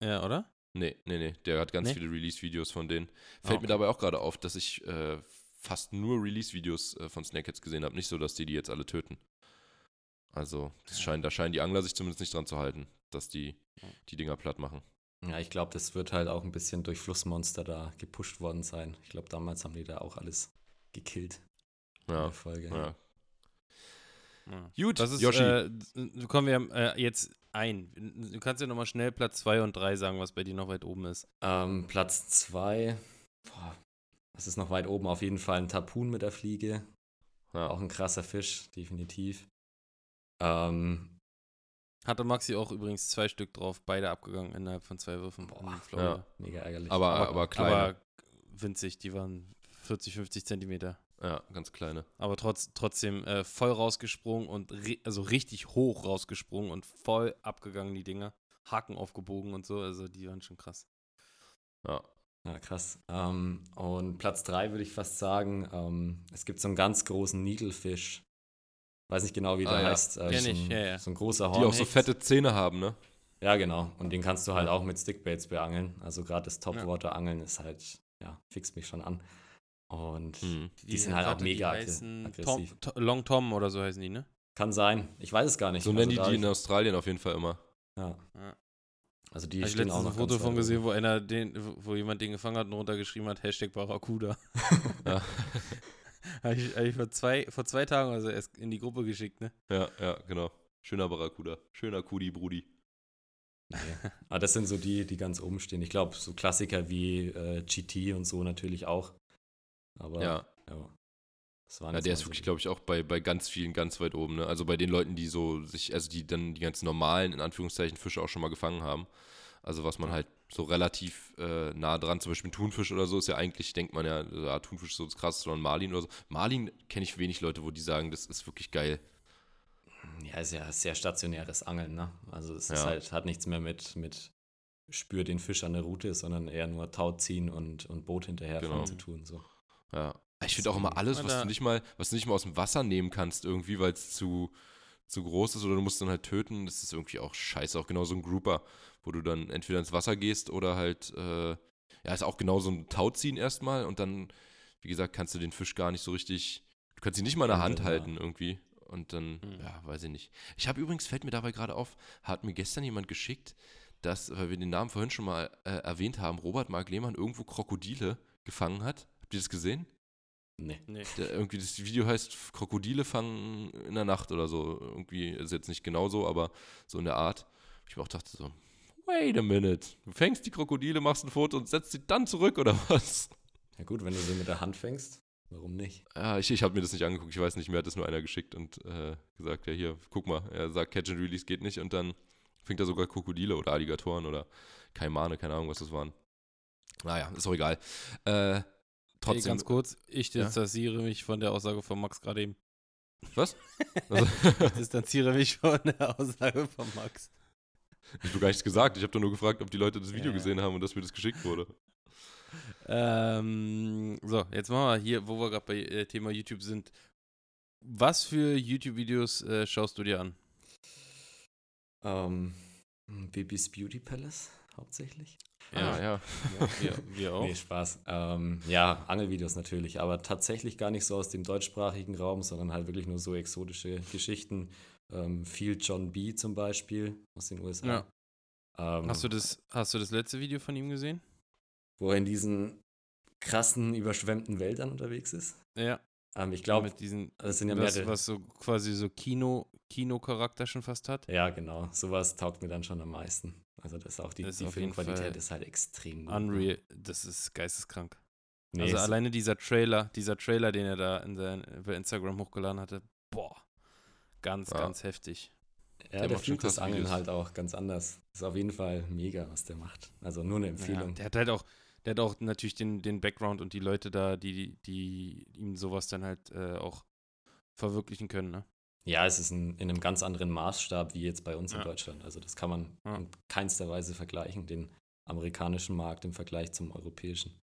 ja, oder? Nee, nee, nee, der hat ganz Nee? viele Release-Videos von denen. Ah, Fällt mir okay. dabei auch gerade auf, dass ich äh, fast nur Release-Videos äh, von Snakeheads gesehen habe. Nicht so, dass die die jetzt alle töten. Also, scheint, da scheinen die Angler sich zumindest nicht dran zu halten, dass die die Dinger platt machen. Ja, ich glaube, das wird halt auch ein bisschen durch Flussmonster da gepusht worden sein. Ich glaube, damals haben die da auch alles gekillt in Ja, der Folge. ja. Ja. Gut, Das ist, Yoshi. äh, kommen wir äh, jetzt ein. Du kannst ja nochmal schnell Platz 2 und 3 sagen, was bei dir noch weit oben ist. Ähm, Platz 2, was ist noch weit oben? Auf jeden Fall ein Tapun mit der Fliege. ja. Auch ein krasser Fisch, definitiv. Ähm, Hatte Maxi auch übrigens zwei Stück drauf, beide abgegangen innerhalb von zwei Würfen Boah, in Florida. mega ärgerlich. aber, aber, kleine. Aber winzig, die waren 40, 50 Zentimeter. Ja, ganz kleine. Aber trotz, trotzdem äh, voll rausgesprungen und ri also richtig hoch rausgesprungen und voll abgegangen, die Dinger. Haken aufgebogen und so, also die waren schon krass. Ja. Ja, krass. Ähm, und Platz 3 würde ich fast sagen, ähm, es gibt so einen ganz großen Needlefish. Weiß nicht genau, wie Ah, der ja. heißt. Äh, Kenn so, ich, ein, ja, ja. so ein großer Die auch so fette Zähne haben, ne? Ja, genau. Und den kannst du halt auch mit Stickbaits beangeln. Also gerade das Topwater-Angeln ist halt, ja, fixt mich schon an. Und Mhm. Die sind halt auch mega die aggressiv. Tom, To- Long Tom oder so heißen die, ne? kann sein. Ich weiß es gar nicht. So nennen Also die da die hab in Australien auf jeden Fall immer. Ja. Ja. Also die Habe ich stehen letztens auch ein Foto von gesehen, wo einer den, wo jemand den gefangen hat und runtergeschrieben hat, Hashtag Barracuda. <laughs> Ja. <laughs> habe ich, hab ich vor, zwei, vor zwei Tagen also erst in die Gruppe geschickt, ne? ja, ja, genau. Schöner Barracuda. Schöner Kudi Brudi. Nee. Aber das sind so die, die ganz oben stehen. Ich glaube, so Klassiker wie äh, GT und so natürlich auch. Aber Ja. ja. Das waren Ja, der ist wirklich, glaube ich, auch bei, bei ganz vielen ganz weit oben. Ne? Also bei den Leuten, die so sich, also die dann die ganz normalen, in Anführungszeichen, Fische auch schon mal gefangen haben. Also was man halt so relativ äh, nah dran, zum Beispiel ein Thunfisch oder so, ist ja eigentlich, denkt man ja, ja Thunfisch ist so das krasseste oder ein Marlin oder so. Marlin kenne ich wenig Leute, wo die sagen, das ist wirklich geil. Ja, ist ja sehr stationäres Angeln, ne? Also es ist Ja. halt, hat nichts mehr mit, mit spür den Fisch an der Route, sondern eher nur Tau ziehen und, und Boot hinterherfahren Genau. zu tun. So. Ja. Ich finde auch immer alles, was du nicht mal, was du nicht mal aus dem Wasser nehmen kannst, irgendwie, weil es zu, zu groß ist oder du musst dann halt töten, das ist irgendwie auch scheiße. Auch genau so ein Grouper, wo du dann entweder ins Wasser gehst oder halt, äh, ja, ist auch genau so ein Tauziehen erstmal und dann wie gesagt, kannst du den Fisch gar nicht so richtig, du kannst ihn nicht mal in der Hand Ja. halten irgendwie. Und dann, Mhm. ja, weiß ich nicht. Ich habe übrigens, fällt mir dabei gerade auf, hat mir gestern jemand geschickt, dass, weil wir den Namen vorhin schon mal äh, erwähnt haben, Robert Mark Lehmann irgendwo Krokodile gefangen hat. Habt ihr das gesehen? Nee. Nee. Der, irgendwie das Video heißt Krokodile fangen in der Nacht oder so. Irgendwie ist jetzt nicht genau so, aber so in der Art. Ich mir auch dachte so, wait a minute. Du fängst die Krokodile, machst ein Foto und setzt sie dann zurück oder was? Ja gut, wenn du sie mit der Hand fängst, warum nicht? Ja, ich, ich habe mir das nicht angeguckt. Ich weiß nicht, mir hat das nur einer geschickt und äh, gesagt, ja hier, guck mal. Er sagt, Catch and Release geht nicht und dann fängt er sogar Krokodile oder Alligatoren oder Kaimane, keine Ahnung, was das waren. Naja, ist auch egal. Äh, Hey, trotzdem. ganz kurz, ich Ja? distanziere mich von der Aussage von Max gerade eben. was? Also, <laughs> Ich distanziere mich von der Aussage von Max. ich habe gar nichts gesagt. Ich habe doch nur gefragt, ob die Leute das Video Ja, ja. gesehen haben und dass mir das geschickt wurde. Ähm, so, jetzt machen wir hier, wo wir gerade bei äh, Thema YouTube sind. Was für YouTube-Videos äh, schaust du dir an? Ähm, Bibis Beauty Palace hauptsächlich. Ah, ja. wir, wir auch. Nee, Spaß. Ähm, ja, Angelvideos natürlich, aber tatsächlich gar nicht so aus dem deutschsprachigen Raum, sondern halt wirklich nur so exotische Geschichten. Ähm, viel John B. zum Beispiel aus den USA. Ja. Ähm, Hast du, das, hast du das letzte Video von ihm gesehen? Wo er in diesen krassen, überschwemmten Wäldern unterwegs ist. Ja. Ähm, ich glaube, mit diesen, das sind ja was, mehrere. was so quasi so Kino, Kino-Charakter schon fast hat. Ja, genau. Sowas taugt mir dann schon am meisten. Also das ist auch die, Das ist Filmqualität Fall ist halt extrem gut. Unreal, das ist geisteskrank. Nee, also alleine dieser Trailer, dieser Trailer, den er da in sein, bei Instagram hochgeladen hatte, boah, ganz, Ja. ganz heftig. Ja, Der der, fühlt das Angeln Videos. halt auch ganz anders. Ist auf jeden Fall mega, was der macht. Also nur eine Ja, Empfehlung. der hat halt auch, der hat auch natürlich den, den Background und die Leute da, die, die ihm sowas dann halt äh, auch verwirklichen können, ne? Ja, es ist ein, in einem ganz anderen Maßstab wie jetzt bei uns Ja. in Deutschland. Also das kann man Ja. in keinster Weise vergleichen, den amerikanischen Markt im Vergleich zum europäischen.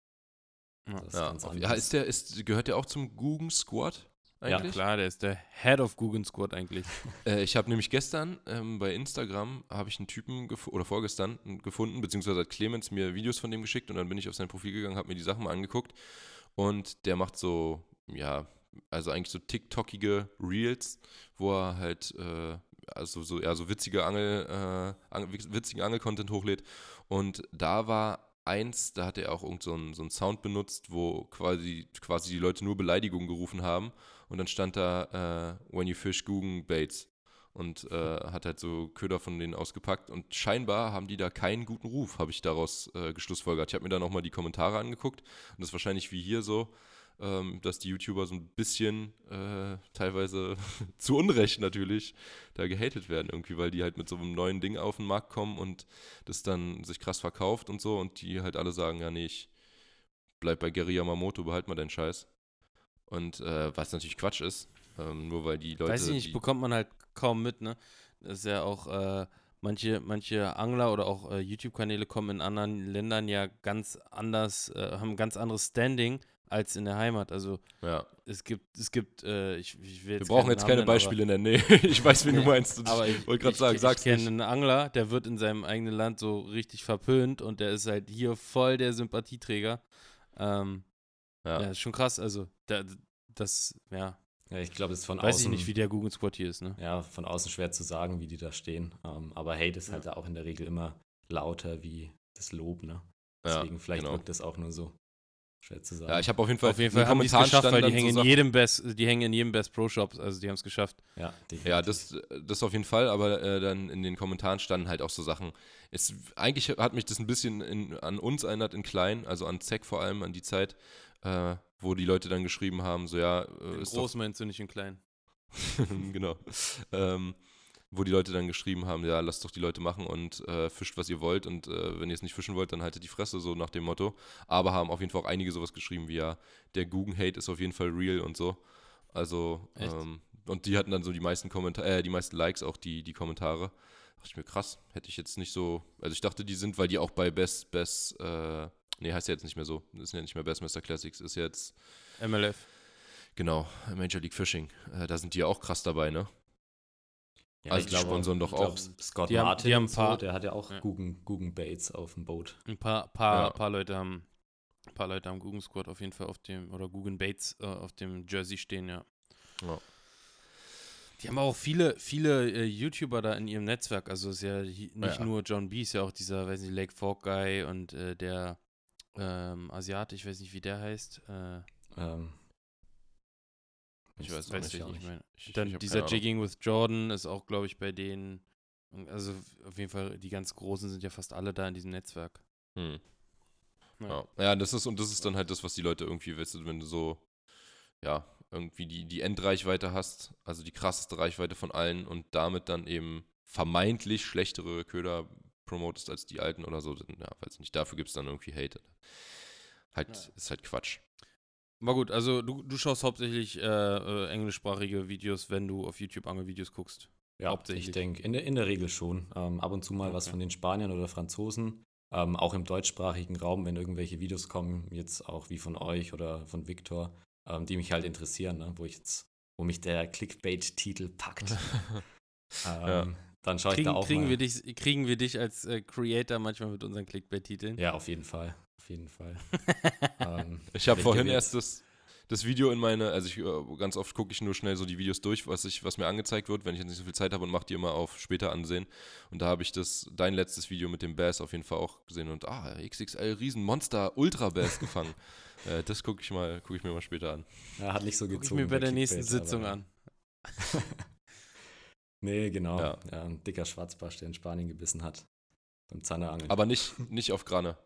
Ja. Das ist Ja, ja ist der, ist, gehört der auch zum Guggen Squad Ja, eigentlich? Klar, der ist der Head of Google Squad eigentlich. <laughs> Äh, ich habe nämlich gestern ähm, bei Instagram habe ich einen Typen oder vorgestern gefunden, beziehungsweise hat Clemens mir Videos von dem geschickt und dann bin ich auf sein Profil gegangen, habe mir die Sachen mal angeguckt und der macht so, ja, also eigentlich so TikTokige Reels, wo er halt äh, also so, ja, so witzige Angel, äh, witzigen Angel-Content hochlädt. Und da war eins, da hat er auch irgend so einen, so einen Sound benutzt, wo quasi, quasi die Leute nur Beleidigungen gerufen haben. Und dann stand da äh, When you fish Guggen baits und äh, hat halt so Köder von denen ausgepackt. Und scheinbar haben die da keinen guten Ruf, habe ich daraus äh, geschlussfolgert. Ich habe mir dann nochmal die Kommentare angeguckt. Und das ist wahrscheinlich wie hier so, ähm, dass die YouTuber so ein bisschen äh, teilweise <laughs> zu Unrecht natürlich da gehatet werden irgendwie, weil die halt mit so einem neuen Ding auf den Markt kommen und das dann sich krass verkauft und so und die halt alle sagen, ja nee, ich bleib bei Gary Yamamoto, behalt mal deinen Scheiß. Und äh, was natürlich Quatsch ist, ähm, nur weil die Leute. Weiß ich nicht, bekommt man halt kaum mit, ne? Das ist ja auch, äh, manche, manche Angler oder auch äh, YouTube-Kanäle kommen in anderen Ländern ja ganz anders, äh, haben ein ganz anderes Standing als in der Heimat. Also ja. es gibt, es gibt, äh, ich, ich will Wir brauchen jetzt Namen keine nennen, aber- Beispiele nennen. Nee, <laughs> ich weiß, wen du Nee, meinst. Und aber ich wollte gerade sagen, ich, sag's ich kenne einen Angler, der wird in seinem eigenen Land so richtig verpönt und der ist halt hier voll der Sympathieträger. Ähm, ja. Ja. ist schon krass. Also, da, das, ja, ja, ich glaube, es ist von weiß außen. ich nicht, wie der Google Squad hier ist, ne? ja, von außen schwer zu sagen, wie die da stehen. Ähm, aber Hate ist halt auch in der Regel immer lauter wie das Lob, ne? Ja, Deswegen vielleicht genau. wirkt das auch nur so. Schwer zu sagen. Ja, ich habe auf jeden Fall Auf jeden in den Fall haben die es geschafft, weil die hängen, so in jedem Best, die hängen in jedem Best Pro Shop, also die haben es geschafft. ja, definitiv. Ja, das, das auf jeden Fall, aber äh, dann in den Kommentaren standen halt auch so Sachen. Es, eigentlich hat mich das ein bisschen in, an uns erinnert, in klein, also an Zack vor allem, an die Zeit, äh, wo die Leute dann geschrieben haben, so ja, äh, ist doch Groß meinst du nicht in klein. <laughs> genau. Ähm, wo die Leute dann geschrieben haben, ja, lasst doch die Leute machen und äh, fischt, was ihr wollt und äh, wenn ihr es nicht fischen wollt, dann haltet die Fresse, so nach dem Motto. Aber haben auf jeden Fall auch einige sowas geschrieben wie, ja, der Guggen-Hate ist auf jeden Fall real und so. Also, ähm, und die hatten dann so die meisten Kommentare, äh, die meisten Likes, auch die, die Kommentare. Dachte ich mir, krass, hätte ich jetzt nicht so, also ich dachte, die sind, weil die auch bei Best, Best, äh, nee, heißt ja jetzt nicht mehr so, ist ja nicht mehr Bestmaster Classics, ist jetzt, MLF. genau, Major League Fishing. Äh, da sind die ja auch krass dabei, ne? Ja, also die sponsern doch auch. Scott Die haben- Martin, die haben ein paar- so, der hat ja auch Ja. Guggen, Guggen Baits auf dem Boot. Ein paar, paar, Ja. paar Leute haben Ein paar Leute am Guggen Squad auf jeden Fall auf dem, oder Guggen Bates äh, auf dem Jersey stehen, ja. Ja. Die haben auch viele, viele äh, YouTuber da in ihrem Netzwerk. Also ist ja nicht Ja. nur John B, ist ja auch dieser, weiß nicht, Lake Fork Guy und äh, der ähm, Asiate, ich weiß nicht, wie der heißt. Äh, Ähm, Ich weiß weißt nicht. ich meine. Ich- Dann ich dieser. Jigging with Jordan ist auch, glaube ich, bei denen. Also auf jeden Fall, die ganz Großen sind ja fast alle da in diesem Netzwerk. Hm. Ja. Ja. das ist, und das ist dann halt das, was die Leute irgendwie, weißt du, wenn du so, ja, irgendwie die, die Endreichweite hast, also die krasseste Reichweite von allen und damit dann eben vermeintlich schlechtere Köder promotest als die alten oder so, dann, ja, weiß nicht, dafür gibt es dann irgendwie Hate. Halt, Ja. ist halt Quatsch. Aber gut, also du, du schaust hauptsächlich äh, äh, englischsprachige Videos, wenn du auf YouTube Angelvideos guckst. Ja, Hauptsächlich. ich denke, in der, in der Regel schon. Ähm, ab und zu mal was Okay. von den Spaniern oder Franzosen. Ähm, auch im deutschsprachigen Raum, wenn irgendwelche Videos kommen, jetzt auch wie von euch oder von Victor, ähm, die mich halt interessieren, ne? wo ich jetzt, wo mich der Clickbait-Titel packt. <laughs> ähm, Ja. Dann schaue ich Kriegen, da auch kriegen, mal. wir dich, kriegen wir dich als äh, Creator manchmal mit unseren Clickbait-Titeln? Ja, auf jeden Fall. Auf jeden Fall. <laughs> ähm, Ich habe vorhin erst das, das Video in meine, also ich, äh, ganz oft gucke ich nur schnell so die Videos durch, was, ich, was mir angezeigt wird, wenn ich jetzt nicht so viel Zeit habe und mache die immer auf später ansehen. Und da habe ich das, dein letztes Video mit dem Bass auf jeden Fall auch gesehen und ah, XXL Riesenmonster Ultra Bass gefangen. <laughs> äh, das gucke ich mal, gucke ich mir mal später an. Ja, hat nicht so Guck ich gezogen. mir bei der Clickbait, nächsten Sitzung an. <laughs> nee, genau. Ja. Ja. ein dicker Schwarzbarsch, der in Spanien gebissen hat. Beim Zanderangeln. Aber nicht, nicht auf Grane.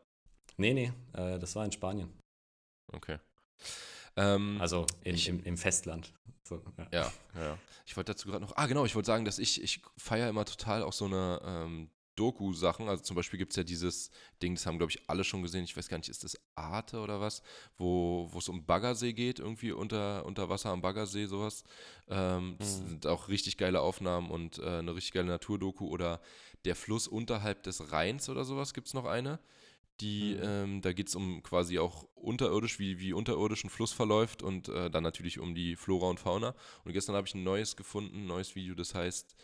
Nee, nee, äh, das war in Spanien. Okay. Ähm, Also in, Ich- im, im Festland. So, ja. Ja, ja. Ich wollte dazu gerade noch. Ah, genau, ich wollte sagen, dass ich, ich feiere immer total auch so eine ähm, Doku-Sachen. Also zum Beispiel gibt es ja dieses Ding, das haben, glaube ich, alle schon gesehen. Ich weiß gar nicht, ist das Arte oder was? Wo es um Baggersee geht, irgendwie unter, unter Wasser am Baggersee, sowas. Ähm, das Mhm. sind auch richtig geile Aufnahmen und äh, eine richtig geile Naturdoku. Oder der Fluss unterhalb des Rheins oder sowas gibt es noch eine. Die, Mhm. ähm, da geht es um quasi auch unterirdisch, wie, wie unterirdisch ein Fluss verläuft und äh, dann natürlich um die Flora und Fauna. Und gestern habe ich ein neues gefunden, ein neues Video, das heißt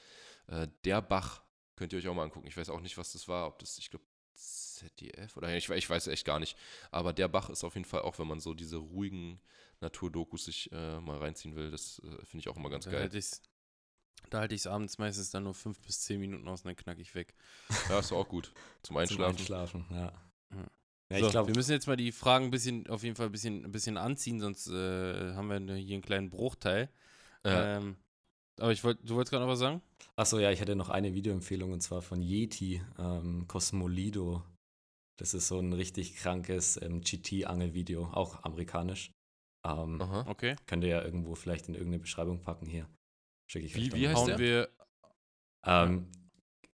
äh, Der Bach. Könnt ihr euch auch mal angucken. Ich weiß auch nicht, was das war, ob das, ich glaube, ZDF oder ich, ich weiß echt gar nicht. Aber Der Bach ist auf jeden Fall auch, wenn man so diese ruhigen Naturdokus sich äh, mal reinziehen will, das äh, finde ich auch immer ganz Da geil. halte ich's, da halte ich es abends meistens dann nur fünf bis zehn Minuten aus und dann knack ich weg. Ja, ist auch gut. Zum <laughs> Zum Einschlafen. Einschlafen, ja. Ja. Ja, so, ich glaube, wir müssen jetzt mal die Fragen ein bisschen, auf jeden Fall ein bisschen, ein bisschen anziehen, sonst äh, haben wir hier einen kleinen Bruchteil. Ja. Ähm, aber ich wollte, du wolltest gerade noch was sagen? achso, ja, ich hätte noch eine Videoempfehlung und zwar von Yeti, ähm, Cosmolido. Das ist so ein richtig krankes ähm, GT-Angel-Video, auch amerikanisch. Ähm, Aha. Okay. könnt ihr ja irgendwo vielleicht in irgendeine Beschreibung packen hier. Schicke ich Wie- wie heißt Hauen der? wir Ähm,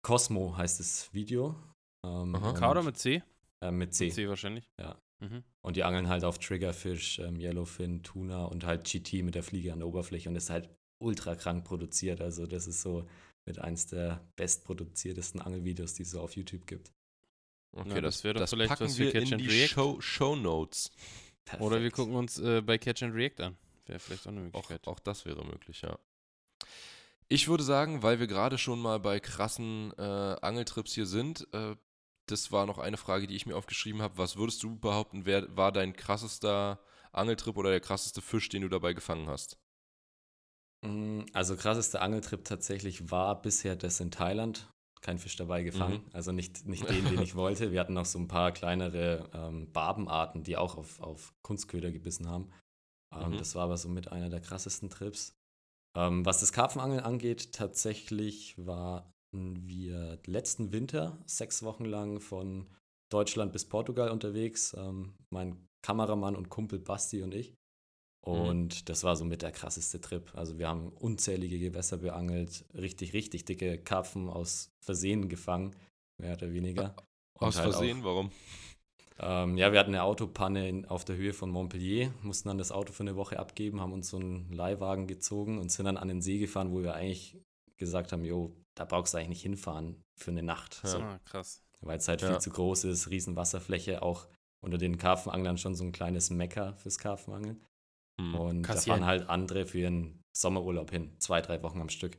Cosmo heißt das Video. Ähm, Aha. K oder mit C? Äh, mit C. Mit C wahrscheinlich. Ja. Mhm. Und die angeln halt auf Triggerfish, ähm, Yellowfin, Tuna und halt GT mit der Fliege an der Oberfläche und das ist halt ultra krank produziert. Also das ist so mit eins der bestproduziertesten Angelvideos, die es so auf YouTube gibt. Okay, Na, das das, wär doch das vielleicht packen was für wir Catch in and die React. Show, Show Notes. Oder wir Perfekt. gucken uns äh, bei Catch and React an. Wäre vielleicht auch eine Auch, Möglichkeit. auch das wäre möglich, ja. Ich würde sagen, weil wir gerade schon mal bei krassen äh, Angeltrips hier sind, äh, das war noch eine Frage, die ich mir aufgeschrieben habe. Was würdest du behaupten, wer war dein krassester Angeltrip oder der krasseste Fisch, den du dabei gefangen hast? Mm, Also krassester Angeltrip tatsächlich war bisher das in Thailand. Kein Fisch dabei gefangen. Mhm. Also nicht, nicht den, den ich wollte. Wir hatten noch so ein paar kleinere ähm, Barbenarten, die auch auf, auf Kunstköder gebissen haben. Ähm, Mhm. Das war aber so mit einer der krassesten Trips. Ähm, was das Karpfenangeln angeht, tatsächlich waren wir letzten Winter sechs Wochen lang von Deutschland bis Portugal unterwegs. Ähm, mein Kameramann und Kumpel Basti und ich. Und das war so mit der krasseste Trip. Also wir haben unzählige Gewässer beangelt, richtig, richtig dicke Karpfen aus Versehen gefangen, mehr oder weniger. Und Aus halt auch- Versehen, warum? ähm, ja, wir hatten eine Autopanne in, auf der Höhe von Montpellier, mussten dann das Auto für eine Woche abgeben, haben uns so einen Leihwagen gezogen und sind dann an den See gefahren, wo wir eigentlich gesagt haben, jo, da brauchst du eigentlich nicht hinfahren für eine Nacht. Ja. So, Ah, krass. weil es halt Ja. viel zu groß ist, riesen Wasserfläche, auch unter den Karpfenanglern schon so ein kleines Mecker fürs Karpfenangeln. Hm. Und Kassieren. da fahren halt andere für ihren Sommerurlaub hin, zwei, drei Wochen am Stück.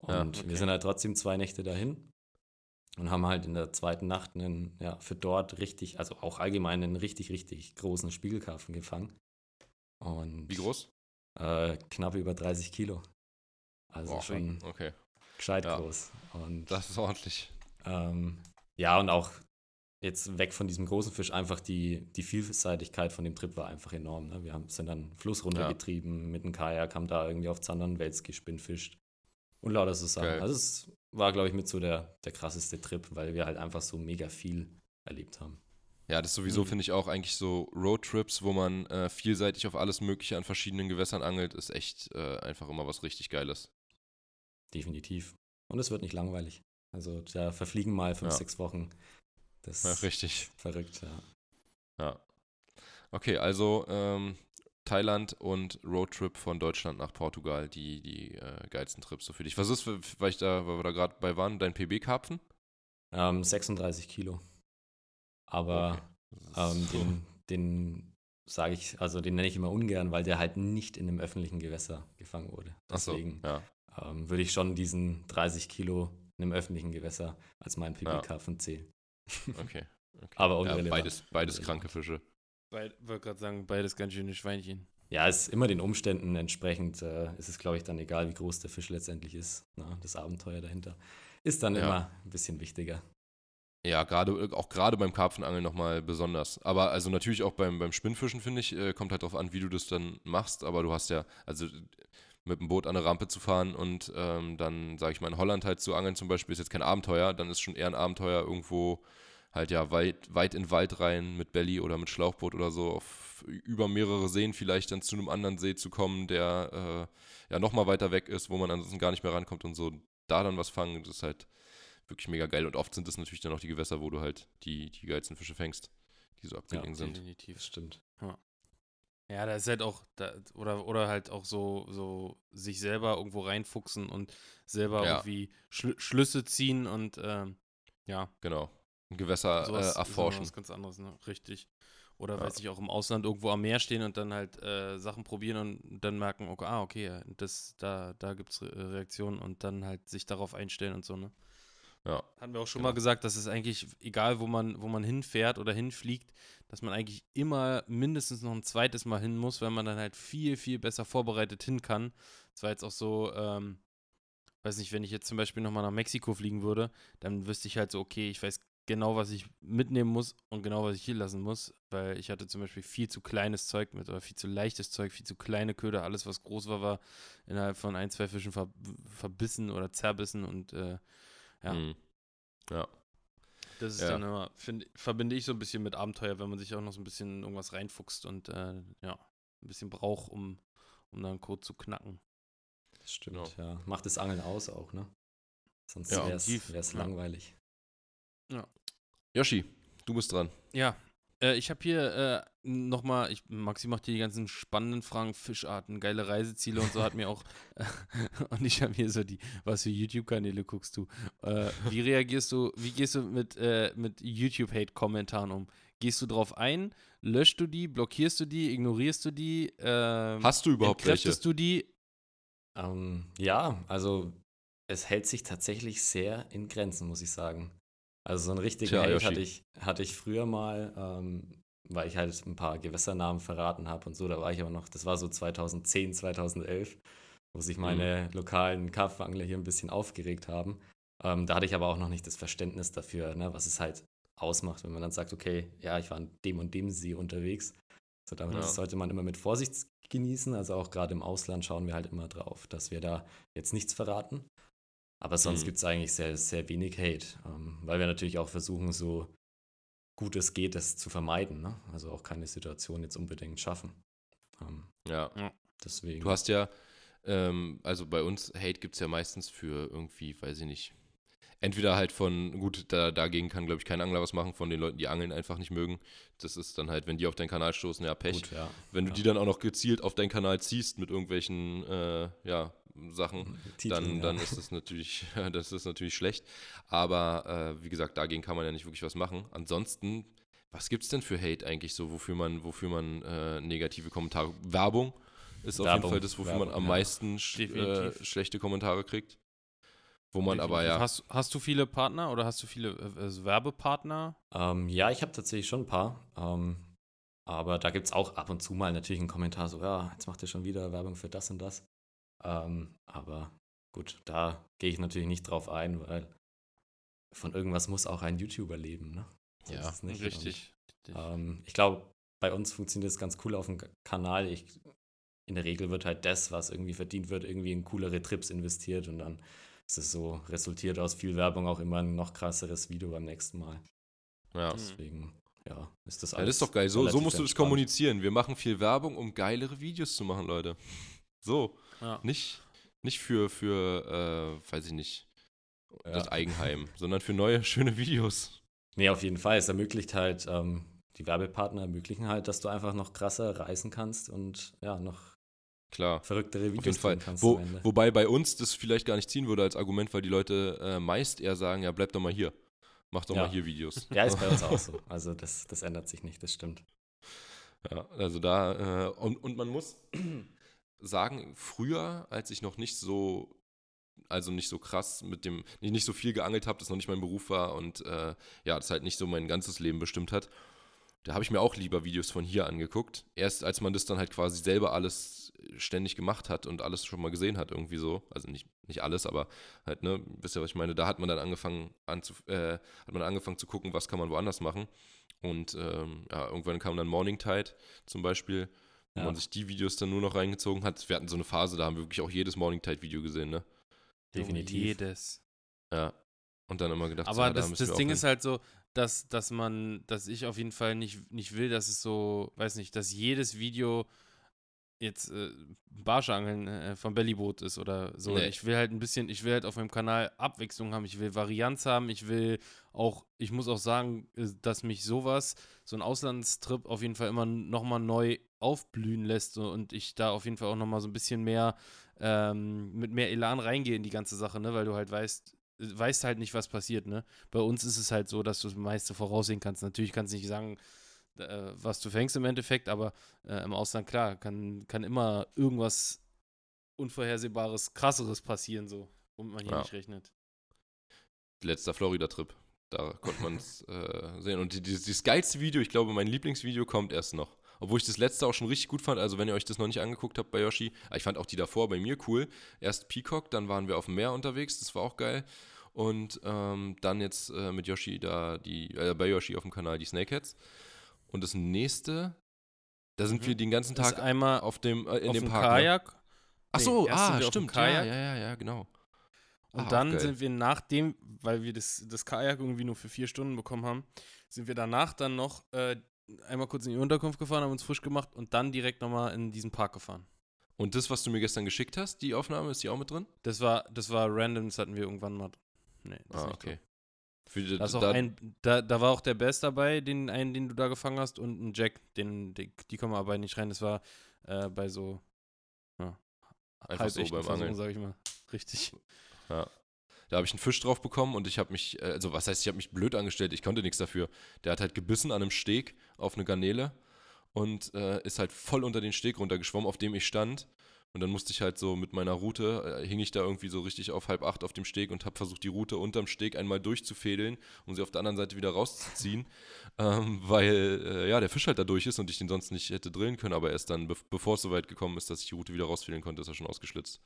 Und Ja, wir okay. sind halt trotzdem zwei Nächte dahin. und haben halt in der zweiten Nacht einen, ja, für dort richtig, also auch allgemein einen richtig, richtig großen Spiegelkarpfen gefangen. Und Wie groß? Äh, knapp über 30 Kilo. Also Boah, schon Okay, gescheit Ja. groß. Und das ist ordentlich. ähm, ja, und auch jetzt weg von diesem großen Fisch, einfach die, die Vielseitigkeit von dem Trip war einfach enorm. Ne? Wir haben, sind dann Fluss runtergetrieben mit dem Kajak, haben da irgendwie auf Zandern Wels gespinnfischt und lauter so Sachen. Geil. Also es war, glaube ich, mit so der, der krasseste Trip, weil wir halt einfach so mega viel erlebt haben. Ja, das sowieso Mhm. finde ich auch eigentlich so Roadtrips, wo man äh, vielseitig auf alles Mögliche an verschiedenen Gewässern angelt, ist echt äh, einfach immer was richtig Geiles. Definitiv. Und es wird nicht langweilig. Also da verfliegen mal fünf, Ja. sechs Wochen. Das Ja, ist richtig. verrückt, ja. Ja. Okay, also ähm, Thailand und Roadtrip von Deutschland nach Portugal, die, die äh, geilsten Trips so für dich. Was ist, für- weil, ich da, weil wir da gerade bei waren, dein PB-Karpfen? Ähm, 36 Kilo. Aber Das ähm, ist- den, den sage ich, also den nenne ich immer ungern, weil der halt nicht in einem öffentlichen Gewässer gefangen wurde. Ach so, Deswegen ja. Ähm, würde ich schon diesen 30 Kilo in einem öffentlichen Gewässer als meinen PB-Karpfen zählen. Okay. okay. Aber ja, beides, beides Unrelevant. kranke Fische. Beid, wollte gerade sagen, beides ganz schöne Schweinchen. Ja, ist immer den Umständen entsprechend, äh, ist es, glaube ich, dann egal, wie groß der Fisch letztendlich ist. Na, das Abenteuer dahinter ist dann Ja. immer ein bisschen wichtiger. Ja, gerade auch gerade beim Karpfenangeln nochmal besonders. Aber also natürlich auch beim, beim Spinnfischen, finde ich, äh, kommt halt darauf an, wie du das dann machst. Aber du hast ja, also mit dem Boot an eine Rampe zu fahren und ähm, dann, sage ich mal, in Holland halt zu angeln zum Beispiel, ist jetzt kein Abenteuer, dann ist schon eher ein Abenteuer irgendwo halt ja weit, weit in den Wald rein mit Belly oder mit Schlauchboot oder so, auf, über mehrere Seen vielleicht dann zu einem anderen See zu kommen, der äh, ja nochmal weiter weg ist, wo man ansonsten gar nicht mehr rankommt und so da dann was fangen, das ist halt wirklich mega geil. Und oft sind es natürlich dann auch die Gewässer, wo du halt die, die geilsten Fische fängst, die so abgelegen sind. Definitiv. Das stimmt. Ja, da ist halt auch, da, oder, oder halt auch so, so sich selber irgendwo reinfuchsen und selber Ja. irgendwie Schl Schlüsse ziehen und ähm, ja, Genau. Ein Gewässer sowas äh, erforschen. was ganz anderes, ne? Richtig. Oder Ja. weiß ich auch im Ausland irgendwo am Meer stehen und dann halt äh, Sachen probieren und dann merken, okay, ah, okay, ja, das, da, da gibt es Re Reaktionen und dann halt sich darauf einstellen und so, ne? Ja. Hatten wir auch schon Genau. mal gesagt, dass es eigentlich, egal wo man, wo man hinfährt oder hinfliegt, dass man eigentlich immer mindestens noch ein zweites Mal hin muss, weil man dann halt viel, viel besser vorbereitet hin kann. Das war jetzt auch so, ähm, weiß nicht, wenn ich jetzt zum Beispiel nochmal nach Mexiko fliegen würde, dann wüsste ich halt so, okay, ich weiß genau, was ich mitnehmen muss und genau, was ich hier lassen muss, weil ich hatte zum Beispiel viel zu kleines Zeug mit oder viel zu leichtes Zeug, viel zu kleine Köder, alles, was groß war, war innerhalb von ein, zwei Fischen ver verbissen oder zerbissen und äh, ja. Mhm. Ja. Das ist Ja. dann immer, find, verbinde ich so ein bisschen mit Abenteuer, wenn man sich auch noch so ein bisschen irgendwas reinfuchst und äh, ja, ein bisschen braucht, um, um dann Code zu knacken. Das stimmt, Genau. ja. Macht das Angeln aus auch, ne? Sonst Ja, wäre es definitiv, ja. langweilig. Yoshi, du bist dran. Ja, äh, ich habe hier äh, nochmal, Maxi macht hier die ganzen spannenden Fragen, Fischarten, geile Reiseziele und so hat mir auch, <laughs> und ich habe hier so die, was für YouTube-Kanäle guckst du? Äh, wie reagierst du, wie gehst du mit, äh, mit YouTube-Hate-Kommentaren um? Gehst du drauf ein? Löschst du die? Blockierst du die? Ignorierst du die? Ähm, Hast du überhaupt welche? du die? Ähm, ja, also es hält sich tatsächlich sehr in Grenzen, muss ich sagen. Also so einen richtigen Tja, Hate Yoshi. hatte ich, hatte ich früher mal, ähm, weil ich halt ein paar Gewässernamen verraten habe und so. Da war ich aber noch, das war so 2010, 2011, wo sich Mhm. meine lokalen Karpfenangler hier ein bisschen aufgeregt haben. Ähm, da hatte ich aber auch noch nicht das Verständnis dafür, ne, was es halt ausmacht, wenn man dann sagt, okay, ja, ich war an dem und dem See unterwegs. So, damit Ja. das sollte man immer mit Vorsicht genießen. Also auch gerade im Ausland schauen wir halt immer drauf, dass wir da jetzt nichts verraten. Aber sonst Mhm. gibt es eigentlich sehr, sehr wenig Hate, ähm, weil wir natürlich auch versuchen, so gut es geht, das zu vermeiden. Ne? Also auch keine Situation jetzt unbedingt schaffen. Ähm, Ja. deswegen. Du hast ja, ähm, also bei uns, Hate gibt es ja meistens für irgendwie, weiß ich nicht. Entweder halt von, gut, da, dagegen kann, glaube ich, kein Angler was machen, von den Leuten, die Angeln einfach nicht mögen. Das ist dann halt, wenn die auf deinen Kanal stoßen, ja, Pech. gut, ja. Wenn du ja. die dann auch noch gezielt auf deinen Kanal ziehst mit irgendwelchen, äh, ja, Sachen, Titeln, dann, ja. dann ist das natürlich, <laughs> das ist natürlich schlecht. Aber äh, wie gesagt, dagegen kann man ja nicht wirklich was machen. Ansonsten, was gibt es denn für Hate eigentlich so, wofür man, wofür man äh, negative Kommentare. Werbung ist auf jeden Werbung, Fall das, wofür man Werbung, am ja. meisten sch äh, Definitiv. schlechte Kommentare kriegt. Wo man aber ja. Hast, hast du viele Partner oder hast du viele äh, also Werbepartner? Ähm, ja, ich habe tatsächlich schon ein paar. Ähm, aber da gibt es auch ab und zu mal natürlich einen Kommentar so, ja, jetzt macht ihr schon wieder Werbung für das und das. Ähm, aber gut, da gehe ich natürlich nicht drauf ein, weil von irgendwas muss auch ein YouTuber leben, ne? So ja, richtig. Und, ähm, ich glaube, bei uns funktioniert es ganz cool auf dem Kanal. Ich, in der Regel wird halt das, was irgendwie verdient wird, irgendwie in coolere Trips investiert und dann ist es so, resultiert aus viel Werbung auch immer ein noch krasseres Video beim nächsten Mal. Ja. Deswegen, ja, ist das alles. Ja, das ist doch geil. So, so musst du das kommunizieren. Wir machen viel Werbung, um geilere Videos zu machen, Leute. So. Ja. Nicht, nicht für, für äh, weiß ich nicht, ja. das Eigenheim, <laughs> sondern für neue, schöne Videos. Nee, auf jeden Fall. Es ermöglicht halt, ähm, die Werbepartner ermöglichen halt, dass du einfach noch krasser reisen kannst und ja, noch Klar. verrücktere Videos Auf jeden Fall. Wo, wobei bei uns das vielleicht gar nicht ziehen würde als Argument, weil die Leute äh, meist eher sagen, ja, bleib doch mal hier. Mach doch ja. mal hier Videos. <laughs> Ja, ist bei uns auch <laughs> so. Also das, das ändert sich nicht, das stimmt. Ja, also da, äh, und, und man muss <clears throat> sagen, früher, als ich noch nicht so also nicht so krass mit dem, nicht so viel geangelt habe, das noch nicht mein Beruf war und äh, ja, das halt nicht so mein ganzes Leben bestimmt hat. Da habe ich mir auch lieber Videos von hier angeguckt. Erst als man das dann halt quasi selber alles ständig gemacht hat und alles schon mal gesehen hat, irgendwie so. Also nicht, nicht alles, aber halt, ne, wisst ihr, was ich meine? Da hat man dann angefangen, anzu, äh, hat man angefangen zu gucken, was kann man woanders machen. Und ähm, ja, irgendwann kam dann Morning Tide zum Beispiel, wo ja. man sich die Videos dann nur noch reingezogen hat. Wir hatten so eine Phase, da haben wir wirklich auch jedes Morning Tide Video gesehen, ne? Definitiv. Jedes. Ja. Und dann immer gedacht, aber so, das, da das Ding ist halt so, dass, dass man, dass ich auf jeden Fall nicht, nicht will, dass es so, weiß nicht, dass jedes Video jetzt äh, Barschangeln äh, vom Bellyboot ist oder so. Nee. Ich will halt ein bisschen, ich will halt auf meinem Kanal Abwechslung haben, ich will Varianz haben, ich will auch, ich muss auch sagen, äh, dass mich sowas, so ein Auslandstrip auf jeden Fall immer nochmal neu aufblühen lässt und ich da auf jeden Fall auch nochmal so ein bisschen mehr ähm, mit mehr Elan reingehe in die ganze Sache, ne, weil du halt weißt, weißt halt nicht, was passiert, ne? Bei uns ist es halt so, dass du das meiste voraussehen kannst. Natürlich kannst du nicht sagen, äh, was du fängst im Endeffekt, aber äh, im Ausland, klar, kann, kann immer irgendwas Unvorhersehbares, krasseres passieren, so, womit man hier ja. nicht rechnet. Letzter Florida-Trip. Da konnte man es äh, sehen. Und die, die, dieses geilste Video, ich glaube, mein Lieblingsvideo kommt erst noch. Obwohl ich das letzte auch schon richtig gut fand. Also, wenn ihr euch das noch nicht angeguckt habt bei Yoshi, ah, ich fand auch die davor bei mir cool. Erst Peacock, dann waren wir auf dem Meer unterwegs, das war auch geil. Und ähm, dann jetzt äh, mit Yoshi da, die, äh, bei Yoshi auf dem Kanal die Snakeheads. Und das nächste, da sind mhm. wir den ganzen Tag einmal auf dem, äh, in auf dem Park. Kajak. Ne? Ach so, nee, ah, stimmt. Ja, ja, ja, ja, genau. Und ah, dann sind wir nachdem, weil wir das, das Kajak irgendwie nur für vier Stunden bekommen haben, sind wir danach dann noch äh, einmal kurz in die Unterkunft gefahren, haben uns frisch gemacht und dann direkt nochmal in diesen Park gefahren. Und das, was du mir gestern geschickt hast, die Aufnahme, ist die auch mit drin? Das war, das war random, das hatten wir irgendwann mal. Nee, das ah, okay. Für, da, ein, da, da, war auch der Bass dabei, den einen, den du da gefangen hast, und ein Jack, den, die, die kommen aber nicht rein. Das war äh, bei so ja, Einfach so beim Angeln, sag ich mal. Richtig. Ja. Da habe ich einen Fisch drauf bekommen und ich habe mich, äh, also was heißt, ich habe mich blöd angestellt, ich konnte nichts dafür. Der hat halt gebissen an einem Steg auf eine Garnele und äh, ist halt voll unter den Steg runtergeschwommen, auf dem ich stand. Und dann musste ich halt so mit meiner Route, äh, hing ich da irgendwie so richtig auf halb acht auf dem Steg und habe versucht, die Route unterm Steg einmal durchzufädeln, um sie auf der anderen Seite wieder rauszuziehen, <laughs> ähm, weil äh, ja, der Fisch halt da durch ist und ich den sonst nicht hätte drillen können, aber erst dann, be bevor es so weit gekommen ist, dass ich die Route wieder rausfädeln konnte, ist er schon ausgeschlitzt.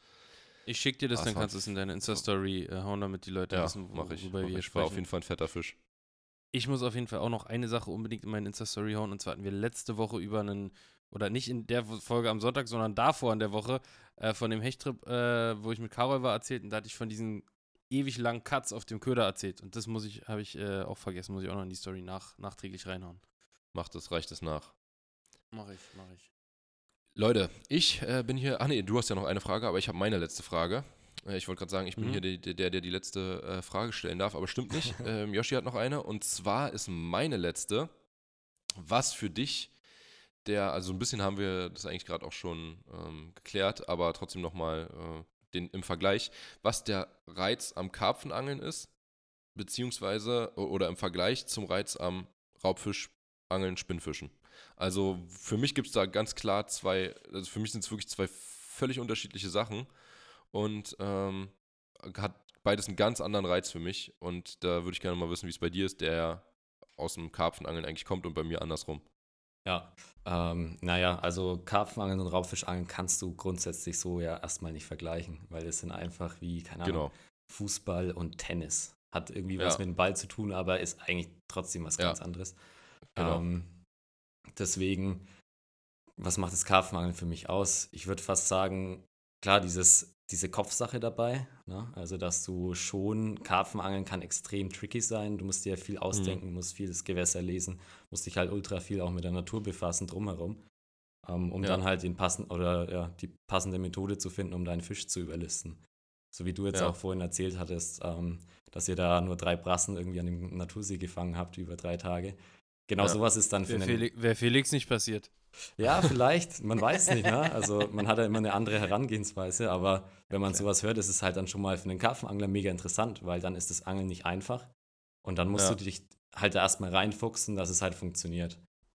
Ich schicke dir das, ah, dann kannst du es in deine Insta-Story äh, hauen, damit die Leute ja, wissen, wo, ich, worüber wir ich. War auf jeden Fall ein fetter Fisch. Ich muss auf jeden Fall auch noch eine Sache unbedingt in meine Insta-Story hauen. Und zwar hatten wir letzte Woche über einen, oder nicht in der Folge am Sonntag, sondern davor in der Woche, äh, von dem Hechttrip, äh, wo ich mit Carol war, erzählt. Und da hatte ich von diesen ewig langen Cuts auf dem Köder erzählt. Und das muss ich, habe ich äh, auch vergessen, muss ich auch noch in die Story nach, nachträglich reinhauen. Macht das, reicht es nach. Mach ich, mach ich. Leute, ich äh, bin hier. Ach nee, du hast ja noch eine Frage, aber ich habe meine letzte Frage. Äh, ich wollte gerade sagen, ich bin mhm. hier der, der, der die letzte äh, Frage stellen darf, aber stimmt nicht. <laughs> ähm, Yoshi hat noch eine und zwar ist meine letzte, was für dich der, also ein bisschen haben wir das eigentlich gerade auch schon ähm, geklärt, aber trotzdem nochmal äh, den im Vergleich, was der Reiz am Karpfenangeln ist, beziehungsweise oder im Vergleich zum Reiz am Raubfischangeln, Spinnfischen. Also für mich gibt es da ganz klar zwei, also für mich sind es wirklich zwei völlig unterschiedliche Sachen und ähm, hat beides einen ganz anderen Reiz für mich. Und da würde ich gerne mal wissen, wie es bei dir ist, der aus dem Karpfenangeln eigentlich kommt und bei mir andersrum. Ja, ähm, naja, also Karpfenangeln und Raubfischangeln kannst du grundsätzlich so ja erstmal nicht vergleichen, weil es sind einfach wie, keine Ahnung, Genau. Fußball und Tennis. Hat irgendwie was Ja. mit dem Ball zu tun, aber ist eigentlich trotzdem was Ja. ganz anderes. Genau. Ähm, deswegen, was macht das Karpfenangeln für mich aus? Ich würde fast sagen, klar, dieses, diese Kopfsache dabei, ne? also dass du schon, Karpfenangeln kann extrem tricky sein, du musst dir viel ausdenken, musst viel das Gewässer lesen, musst dich halt ultra viel auch mit der Natur befassen drumherum, ähm, um Ja. dann halt den passen oder ja, die passende Methode zu finden, um deinen Fisch zu überlisten. So wie du jetzt Ja. auch vorhin erzählt hattest, ähm, dass ihr da nur drei Brassen irgendwie an dem Natursee gefangen habt über drei Tage. Genau sowas ist dann für Wäre einen, Felix, wär Felix nicht passiert. Ja, vielleicht, man weiß nicht, ne? Also man hat ja immer eine andere Herangehensweise, aber wenn man sowas hört, ist es halt dann schon mal für einen Karpfenangler mega interessant, weil dann ist das Angeln nicht einfach. Und dann musst Ja. du dich halt da erstmal reinfuchsen, dass es halt funktioniert.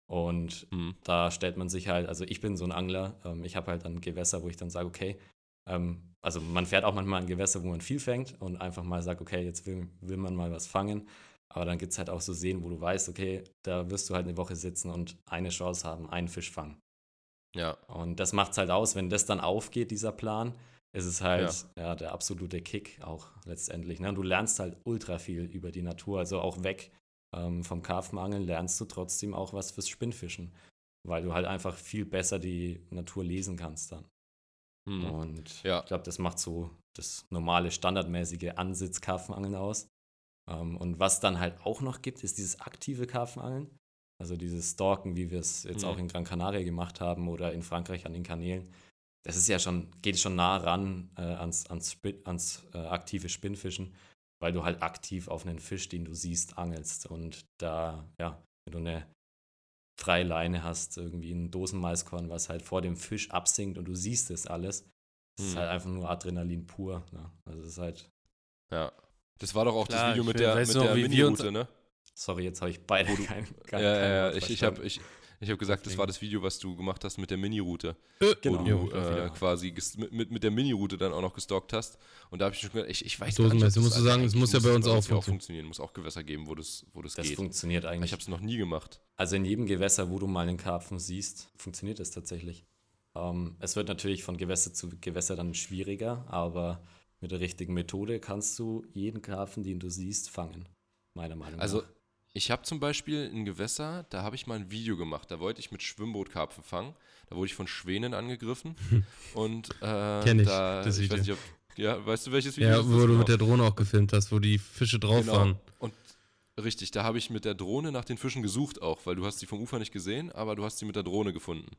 Und Mhm. da stellt man sich halt, also ich bin so ein Angler, ähm, ich habe halt dann Gewässer, wo ich dann sage, okay, ähm, also man fährt auch manchmal an Gewässer, wo man viel fängt und einfach mal sagt, okay, jetzt will, will man mal was fangen. Aber dann gibt es halt auch so Seen, wo du weißt, okay, da wirst du halt eine Woche sitzen und eine Chance haben, einen Fisch fangen. Ja, Und das macht es halt aus, wenn das dann aufgeht, dieser Plan, ist es halt ja. der absolute Kick auch letztendlich. Ne? Und du lernst halt ultra viel über die Natur, also auch weg ähm, vom Karpfenangeln lernst du trotzdem auch was fürs Spinnfischen, weil du halt einfach viel besser die Natur lesen kannst dann. Mhm. Und Ja. ich glaube, das macht so das normale, standardmäßige Ansitz-Karpfenangeln aus. Ähm, und was dann halt auch noch gibt, ist dieses aktive Karpfenangeln. Also dieses Stalken, wie wir es jetzt Mhm. auch in Gran Canaria gemacht haben oder in Frankreich an den Kanälen. Das ist ja schon, geht schon nah ran äh, ans, ans, Spin, ans äh, aktive Spinnfischen, weil du halt aktiv auf einen Fisch, den du siehst, angelst. Und da, ja, wenn du eine freie Leine hast, irgendwie ein Dosenmaiskorn, was halt vor dem Fisch absinkt und du siehst es alles, das ist halt einfach nur Adrenalin pur. Ne? Also es ist halt, ja. Das war doch auch Klar, das Video ich mit der, mit der Mini-Route, ne? sorry, jetzt habe ich beide kein, kein, ja, kein ja, ja. Wort Ich, ich habe ich, ich hab gesagt, das war das Video, was du gemacht hast mit der Mini-Route. Genau. Wo Ja, du äh, quasi mit, mit, mit der Mini-Route dann auch noch gestalkt hast. Und da habe ich schon gedacht, ich, ich weiß gar nicht, ob musst du das- sagen, es muss ja bei uns das auch ja funktionieren. funktionieren. Muss auch Gewässer geben, wo das, wo das, Das geht. funktioniert Aber eigentlich. ich habe es noch nie gemacht. Also in jedem Gewässer, wo du mal einen Karpfen siehst, funktioniert das tatsächlich. Ähm, es wird natürlich von Gewässer zu Gewässer dann schwieriger, aber mit der richtigen Methode kannst du jeden Karpfen, den du siehst, fangen. Meiner Meinung Also, nach. ich habe zum Beispiel ein Gewässer, da habe ich mal ein Video gemacht. Da wollte ich mit Schwimmbootkarpfen fangen. Da wurde ich von Schwänen angegriffen. <laughs> und äh, Kenn ich, da, das ich weiß nicht, ob, ja, weißt du, welches Video Ja, wo du Genau. mit der Drohne auch gefilmt hast, wo die Fische drauf Genau. waren. Und richtig, da habe ich mit der Drohne nach den Fischen gesucht auch, weil du hast sie vom Ufer nicht gesehen, aber du hast sie mit der Drohne gefunden.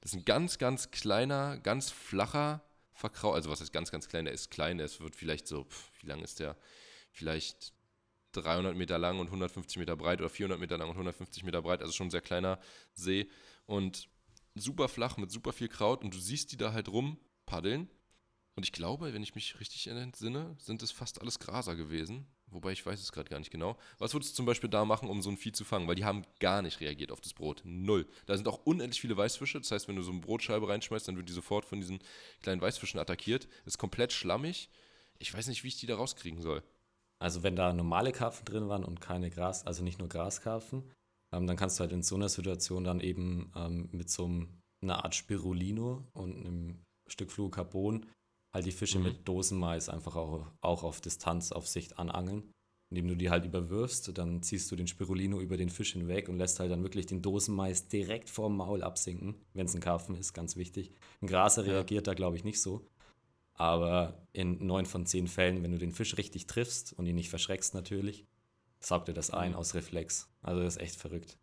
Das ist ein ganz, ganz kleiner, ganz flacher Verkrau, also was heißt ganz, ganz klein, der ist klein, ist- wird vielleicht so, pf, wie lang ist der? Vielleicht 300 Meter lang und 150 Meter breit oder 400 Meter lang und 150 Meter breit, also schon ein sehr kleiner See und super flach mit super viel Kraut und du siehst die da halt rumpaddeln und ich glaube, wenn ich mich richtig entsinne, sind es fast alles Graser gewesen. Wobei ich weiß es gerade gar nicht genau. Was würdest du zum Beispiel da machen, um so ein Vieh zu fangen? Weil die haben gar nicht reagiert auf das Brot. Null. Da sind auch unendlich viele Weißfische. Das heißt, wenn du so eine Brotscheibe reinschmeißt, dann wird die sofort von diesen kleinen Weißfischen attackiert. Ist komplett schlammig. Ich weiß nicht, wie ich die da rauskriegen soll. Also wenn da normale Karpfen drin waren und keine Gras, also nicht nur Graskarpfen, ähm, dann kannst du halt in so einer Situation dann eben ähm, mit so einem, einer Art Spirulino und einem Stück Fluorocarbon halt die Fische Mhm. mit Dosenmais einfach auch, auch auf Distanz, auf Sicht anangeln. Indem du die halt überwirfst, dann ziehst du den Spirulino über den Fisch hinweg und lässt halt dann wirklich den Dosenmais direkt vorm Maul absinken, wenn es ein Karpfen ist, ganz wichtig. Ein Graser Ja. reagiert da, glaube ich, nicht so. Aber in neun von zehn Fällen, wenn du den Fisch richtig triffst und ihn nicht verschreckst natürlich, saugt er das ein Mhm. aus Reflex. Also das ist echt verrückt.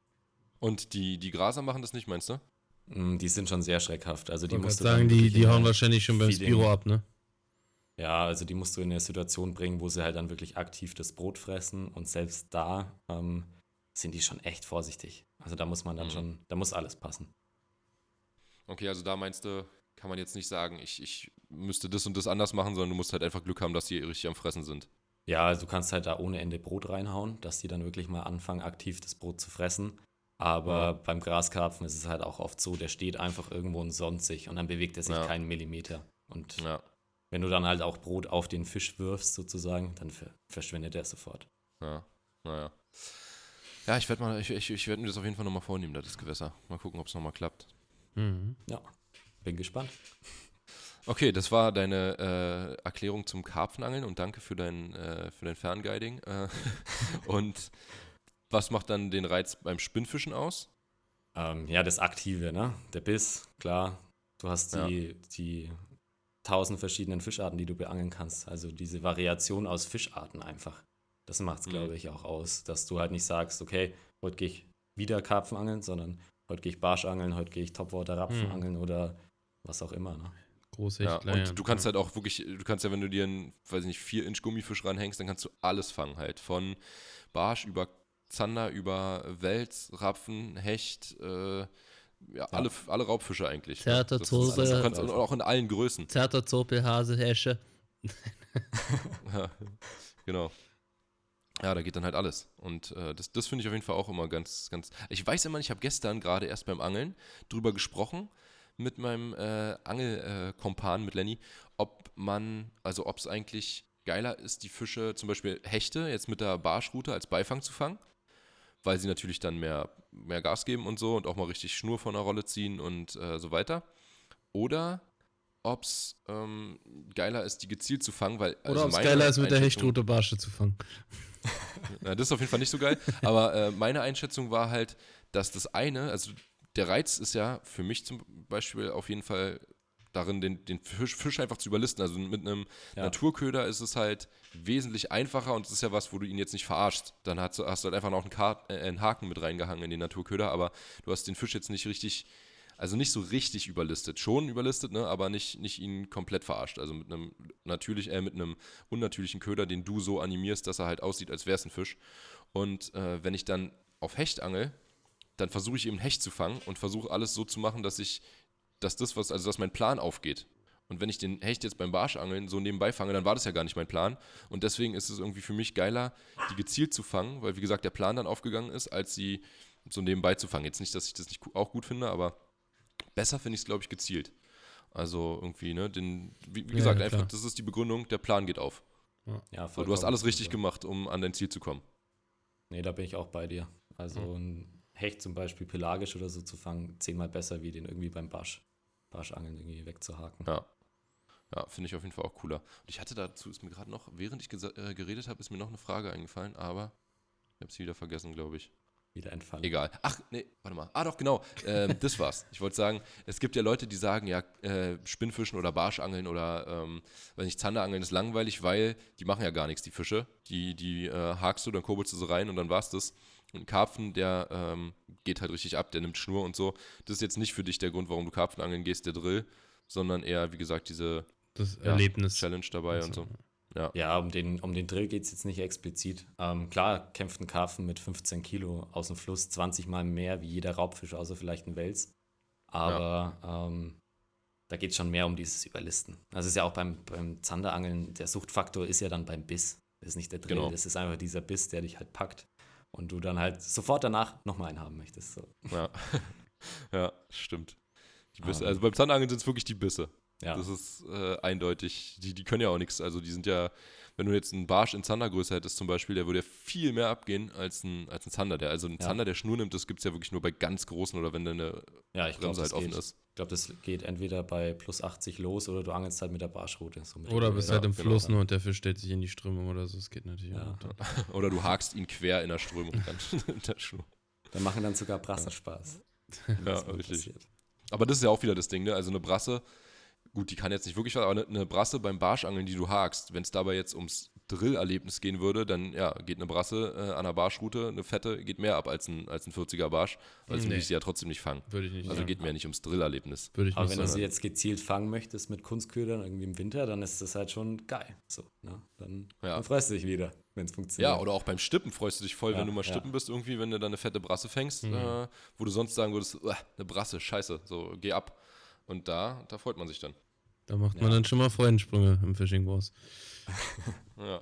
Und die, die Graser machen das nicht, meinst du? Mm, Die sind schon sehr schreckhaft. Also Ich die wollte musst du dann sagen, die, die in hauen wahrscheinlich schon beim Spiro ab, ne? Ja, also die musst du in eine Situation bringen, wo sie halt dann wirklich aktiv das Brot fressen und selbst da ähm, sind die schon echt vorsichtig. Also da muss man dann Mhm. schon, da muss alles passen. Okay, also da meinst du, kann man jetzt nicht sagen, ich, ich müsste das und das anders machen, sondern du musst halt einfach Glück haben, dass die richtig am Fressen sind. Ja, also du kannst halt da ohne Ende Brot reinhauen, dass die dann wirklich mal anfangen, aktiv das Brot zu fressen. Aber Ja. beim Graskarpfen ist es halt auch oft so, der steht einfach irgendwo und sonnt sich und dann bewegt er sich Ja. keinen Millimeter. Und Ja. wenn du dann halt auch Brot auf den Fisch wirfst, sozusagen, dann ver verschwindet er sofort. Ja, naja. Ja, ich werde mal, ich, ich, ich werde mir das auf jeden Fall nochmal vornehmen, das Gewässer. Mal gucken, ob es nochmal klappt. Mhm. Ja, bin gespannt. Okay, das war deine äh, Erklärung zum Karpfenangeln und danke für dein, äh, für dein Fernguiding. Äh, <laughs> und was macht dann den Reiz beim Spinnfischen aus? Ähm, ja, das Aktive, ne? Der Biss, klar. Du hast die, die tausend verschiedenen Fischarten, die du beangeln kannst. Also diese Variation aus Fischarten einfach. Das macht es, Mhm. glaube ich, auch aus, dass du halt nicht sagst, okay, heute gehe ich wieder Karpfen angeln, sondern heute gehe ich Barsch angeln, heute gehe ich Topwater Rapfen Mhm. angeln oder was auch immer. Ne? Große, Ja, und du kannst halt auch wirklich, du kannst ja, wenn du dir einen, weiß ich nicht, 4-Inch Gummifisch ranhängst, dann kannst du alles fangen halt. Von Barsch über Zander, über Wels, Rapfen, Hecht, äh, ja, Alle, alle Raubfische eigentlich. ne? Zerter, Das ist alles- Zurbe. du kannst, auch in allen Größen. Zerter, Zopel, Hase, Hesche. <laughs> Ja, genau. Ja, da geht dann halt alles. Und äh, das, das finde ich auf jeden Fall auch immer ganz, ganz. Ich weiß immer ich habe gestern gerade erst beim Angeln drüber gesprochen mit meinem äh, Angelkompan, mit Lenny, ob man, also ob es eigentlich geiler ist, die Fische, zum Beispiel Hechte, jetzt mit der Barschrute als Beifang zu fangen, weil sie natürlich dann mehr, mehr Gas geben und so und auch mal richtig Schnur von der Rolle ziehen und äh, so weiter. Oder ob es ähm, geiler ist, die gezielt zu fangen, weil. Oder also ob es geiler ist, mit der Hechtrute Barsche zu fangen. <laughs> ja, das ist auf jeden Fall nicht so geil. Aber äh, meine Einschätzung war halt, dass das eine, also der Reiz ist ja für mich zum Beispiel auf jeden Fall darin, den, den Fisch, Fisch einfach zu überlisten. Also mit einem Ja. Naturköder ist es halt wesentlich einfacher und es ist ja was, wo du ihn jetzt nicht verarschst. Dann hast, du- hast du halt einfach noch einen, Kar äh, einen Haken mit reingehangen in den Naturköder, aber du hast den Fisch jetzt nicht richtig, also nicht so richtig überlistet. Schon überlistet, ne, aber nicht, nicht ihn komplett verarscht. Also mit einem natürlich, äh, mit einem unnatürlichen Köder, den du so animierst, dass er halt aussieht, als wäre es ein Fisch. Und äh, wenn ich dann auf Hecht angel, dann versuche ich eben Hecht zu fangen und versuche alles so zu machen, dass ich, dass das, was, also dass mein Plan aufgeht. Und wenn ich den Hecht jetzt beim Barschangeln so nebenbei fange, dann war das ja gar nicht mein Plan. Und deswegen ist es irgendwie für mich geiler, die gezielt zu fangen, weil wie gesagt der Plan dann aufgegangen ist, als sie so nebenbei zu fangen. Jetzt nicht, dass ich das nicht auch gut finde, aber besser finde ich es, glaube ich, gezielt. Also irgendwie, ne, den, wie, wie Ja, gesagt, ja, einfach, klar. das ist die Begründung, der Plan geht auf. Ja, So, du hast alles richtig Also, gemacht, um an dein Ziel zu kommen. Nee, da bin ich auch bei dir. Also Hm. ein Hecht zum Beispiel pelagisch oder so zu fangen, zehnmal besser, wie den irgendwie beim Barsch, Barschangeln irgendwie wegzuhaken. Ja. Ja, finde ich auf jeden Fall auch cooler. Und ich hatte dazu, ist mir gerade noch, während ich äh, geredet habe, ist mir noch eine Frage eingefallen, aber ich habe sie wieder vergessen, glaube ich. Wieder entfallen. Egal. Ach, nee, warte mal. Ah, doch, genau. Ähm, das war's. Ich wollte sagen, es gibt ja Leute, die sagen, ja, äh, Spinnfischen oder Barschangeln oder, ähm, weiß nicht, Zanderangeln ist langweilig, weil die machen ja gar nichts, die Fische. Die, die äh, hakst du, dann kurbelst du sie rein und dann war's das. Und ein Karpfen, der ähm, geht halt richtig ab, der nimmt Schnur und so. Das ist jetzt nicht für dich der Grund, warum du Karpfenangeln gehst, der Drill, sondern eher, wie gesagt, diese Das Ja, Erlebnis. Challenge dabei und so. Ja, um den, um den Drill geht es jetzt nicht explizit. Ähm, klar kämpft ein Karpfen mit 15 Kilo aus dem Fluss 20 Mal mehr wie jeder Raubfisch, außer vielleicht ein Wels. Aber ähm, da geht es schon mehr um dieses Überlisten. Das ist ja auch beim, beim Zanderangeln, der Suchtfaktor ist ja dann beim Biss. Das ist nicht der Drill, Genau. das ist einfach dieser Biss, der dich halt packt und du dann halt sofort danach nochmal einen haben möchtest. So. Ja, <laughs> ja stimmt. Die Bisse, Ähm. also beim Zanderangeln sind es wirklich die Bisse. Ja, Das ist äh, eindeutig. Die, die können ja auch nichts. Also die sind ja, wenn du jetzt einen Barsch in Zandergröße hättest zum Beispiel, der würde ja viel mehr abgehen als ein, als ein Zander. Der, also ein Ja. Zander, der Schnur nimmt, das gibt es ja wirklich nur bei ganz großen oder wenn deine ja Bremse das, halt offen geht- ist. Ich glaub, das geht entweder bei plus 80 los oder du angelst halt mit der Barschrute. So mit Oder der bist halt im genau. Fluss nur und der Fisch stellt sich in die Strömung oder so. Das geht natürlich Ja. auch. <laughs> Oder du hakst ihn quer in der Strömung <laughs> dann <laughs> mit der Schnur. Da machen dann sogar Brassen Spaß. Ja, richtig. passiert. Aber das ist ja auch wieder das Ding, ne? Also eine Brasse, gut, die kann jetzt nicht wirklich was, aber eine, eine Brasse beim Barschangeln, die du hakst, wenn es dabei jetzt ums Drillerlebnis gehen würde, dann ja, geht eine Brasse äh, an der Barschroute, eine fette, geht mehr ab als ein, als ein 40er Barsch. Also Nee. will ich sie ja trotzdem nicht fangen. Würde ich nicht Also sagen. geht mir ja nicht ums Drillerlebnis. Würde ich Aber nicht wenn du sagen. sie jetzt gezielt fangen möchtest mit Kunstködern irgendwie im Winter, dann ist das halt schon geil. So, ne? dann, Ja. dann freust du dich wieder, wenn es funktioniert. Ja, oder auch beim Stippen freust du dich voll, Ja, wenn du mal ja. stippen bist, irgendwie, wenn du dann eine fette Brasse fängst, Mhm. äh, wo du sonst sagen würdest, "Uah, eine Brasse, scheiße, so, geh ab. Und da, da freut man sich dann. Da macht man Ja. dann schon mal Freudensprünge im Fishing Wars. <laughs> Ja.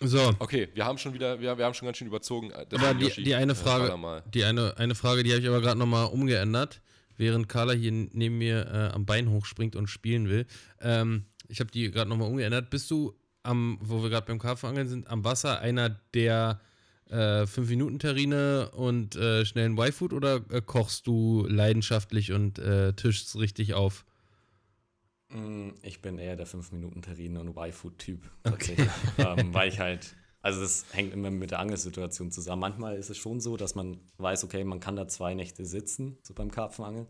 So, Okay, wir haben schon wieder, wir, wir haben schon ganz schön überzogen. Äh, Aber die- die eine äh, Frage- die eine, eine Frage, die habe ich aber gerade nochmal umgeändert. während Carla hier neben mir äh, am Bein hochspringt und spielen will. Ähm, ich habe die gerade nochmal umgeändert. Bist du am, wo wir gerade beim Karpfenangeln sind, am Wasser einer der äh, 5-Minuten-Terrine und äh, schnellen Y-Food oder äh, kochst du leidenschaftlich und äh, tischst richtig auf? Mm, Ich bin eher der 5-Minuten-Terrine- und Y-Food-Typ tatsächlich. ähm, weil ich halt, also das hängt immer mit der Angelsituation zusammen. Manchmal ist es schon so, dass man weiß, okay, man kann da zwei Nächte sitzen, so beim Karpfenangeln.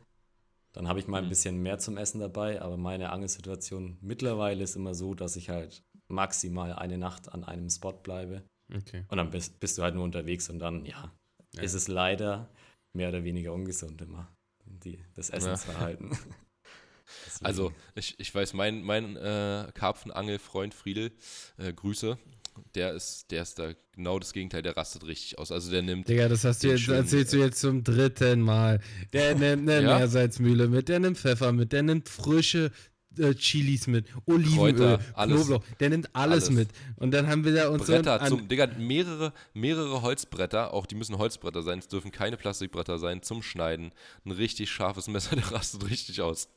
Dann habe ich mal ein Mhm. bisschen mehr zum Essen dabei, aber meine Angelsituation mittlerweile ist immer so, dass ich halt maximal eine Nacht an einem Spot bleibe. Okay. Und dann bist, bist du halt nur unterwegs und dann, ja, Ja. ist es leider mehr oder weniger ungesund immer, die, das Essensverhalten. <laughs> Deswegen- Also, ich, ich weiß, mein, mein äh, Karpfenangelfreund Friedel, äh, Grüße, der ist, der ist da genau das Gegenteil, der rastet richtig aus. Also der nimmt, Digga, das hast du jetzt, schönen, erzählst du jetzt zum dritten Mal. Der <laughs> nimmt eine Ja? Meersalzmühle mit, der nimmt Pfeffer mit, der nimmt frische äh, Chilis mit, Olivenöl, Kräuter, alles. Knoblauch, der nimmt alles, Alles. mit. Und dann haben wir da uns Bretter so zum, Digga, mehrere, mehrere Holzbretter, auch die müssen Holzbretter sein, es dürfen keine Plastikbretter sein, zum Schneiden. Ein richtig scharfes Messer, <laughs> der rastet richtig aus.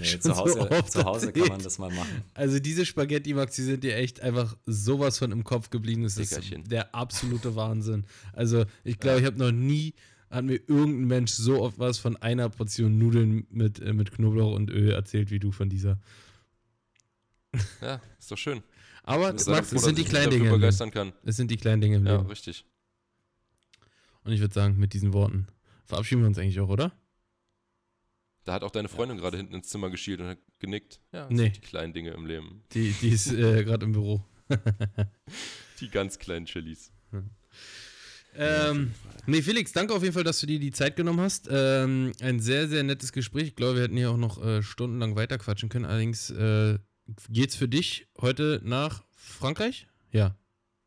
Nee, zu Hause, so zu Hause kann man das mal machen. Also diese Spaghetti, Max, die sind dir echt einfach sowas von im Kopf geblieben. Das ist der absolute Wahnsinn. Also ich glaube, ich habe noch nie, hat mir irgendein Mensch so oft was von einer Portion Nudeln mit, äh, mit Knoblauch und Öl erzählt, wie du von dieser. Ja, ist doch schön. Aber Max, froh, es sind die kleinen Dinge. Es sind die kleinen Dinge im Ja, Leben. richtig. Und ich würde sagen, mit diesen Worten verabschieden wir uns eigentlich auch, oder? Da hat auch deine Freundin gerade hinten ins Zimmer geschielt und hat genickt. Ja, das Nee. sind die kleinen Dinge im Leben. Die, die ist äh, <laughs> gerade im Büro. Die ganz kleinen Chilis. Ähm, nee, Felix, danke auf jeden Fall, dass du dir die Zeit genommen hast. Ähm, ein sehr, sehr nettes Gespräch. Ich glaube, wir hätten hier auch noch äh, stundenlang weiterquatschen können. Allerdings äh, geht's für dich heute nach Frankreich? Ja.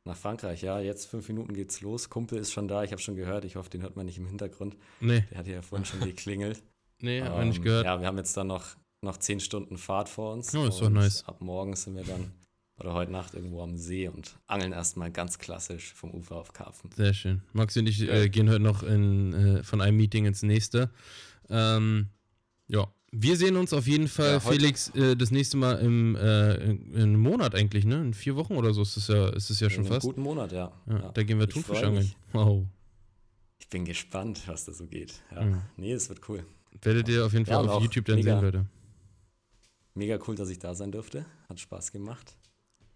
Nach Frankreich, ja, jetzt fünf Minuten geht's los. Kumpel ist schon da, ich habe schon gehört, ich hoffe, den hört man nicht im Hintergrund. Nee, Der hat ja vorhin schon geklingelt. Nee, man nicht Ähm, gehört. Ja, wir haben jetzt dann noch, noch zehn Stunden Fahrt vor uns. Oh, ist doch nice. Ab morgen sind wir dann, oder heute Nacht irgendwo am See und angeln erstmal ganz klassisch vom Ufer auf Karpfen. Sehr schön. Maxi und ich äh, gehen heute noch in, äh, von einem Meeting ins nächste. Ähm, ja. Wir sehen uns auf jeden Fall, Ja, Felix, äh, das nächste Mal im äh, in, in einem Monat eigentlich, ne? In vier Wochen oder so ist es ja, ist es ja schon In fast. guten Monat, ja. Ja, ja. Da gehen wir Thunfisch angeln. Wow. Ich bin gespannt, was da so geht. Ja. Mhm. Nee, es wird cool. Werdet ihr auf jeden Ja, Fall und auf YouTube dann mega- sehen, Leute. Mega cool, dass ich da sein durfte. Hat Spaß gemacht.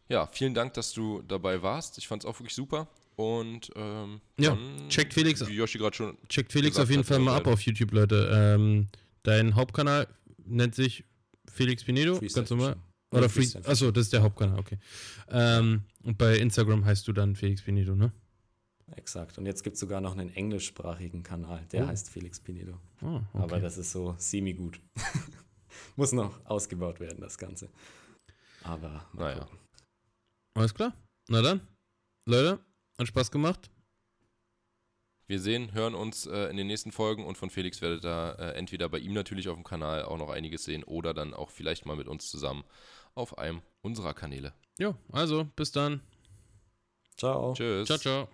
Ja, vielen Dank, dass du dabei warst. Ich fand es auch wirklich super. Und ähm, Ja, dann, checkt Felix- Wie Yoshi gerade schon. Checkt Felix auf jeden hat, Fall mal weil- ab auf YouTube, Leute. Ähm, dein Hauptkanal nennt sich Felix Pinedo, Freestyle ganz normal. Oder Free Freestyle Achso, das ist der Hauptkanal, okay. Ähm, und bei Instagram heißt du dann Felix Pinedo, ne? Exakt. Und jetzt gibt es sogar noch einen englischsprachigen Kanal, der Oh. heißt Felix Pinedo. Oh, okay. Aber das ist so semi-gut. <laughs> Muss noch ausgebaut werden, das Ganze. Aber Naja. gucken. Alles klar. Na dann, Leute, hat Spaß gemacht. Wir sehen, hören uns äh, in den nächsten Folgen und von Felix werdet ihr äh, entweder bei ihm natürlich auf dem Kanal auch noch einiges sehen oder dann auch vielleicht mal mit uns zusammen auf einem unserer Kanäle. Jo, also, bis dann. Ciao. Tschüss. Ciao, ciao.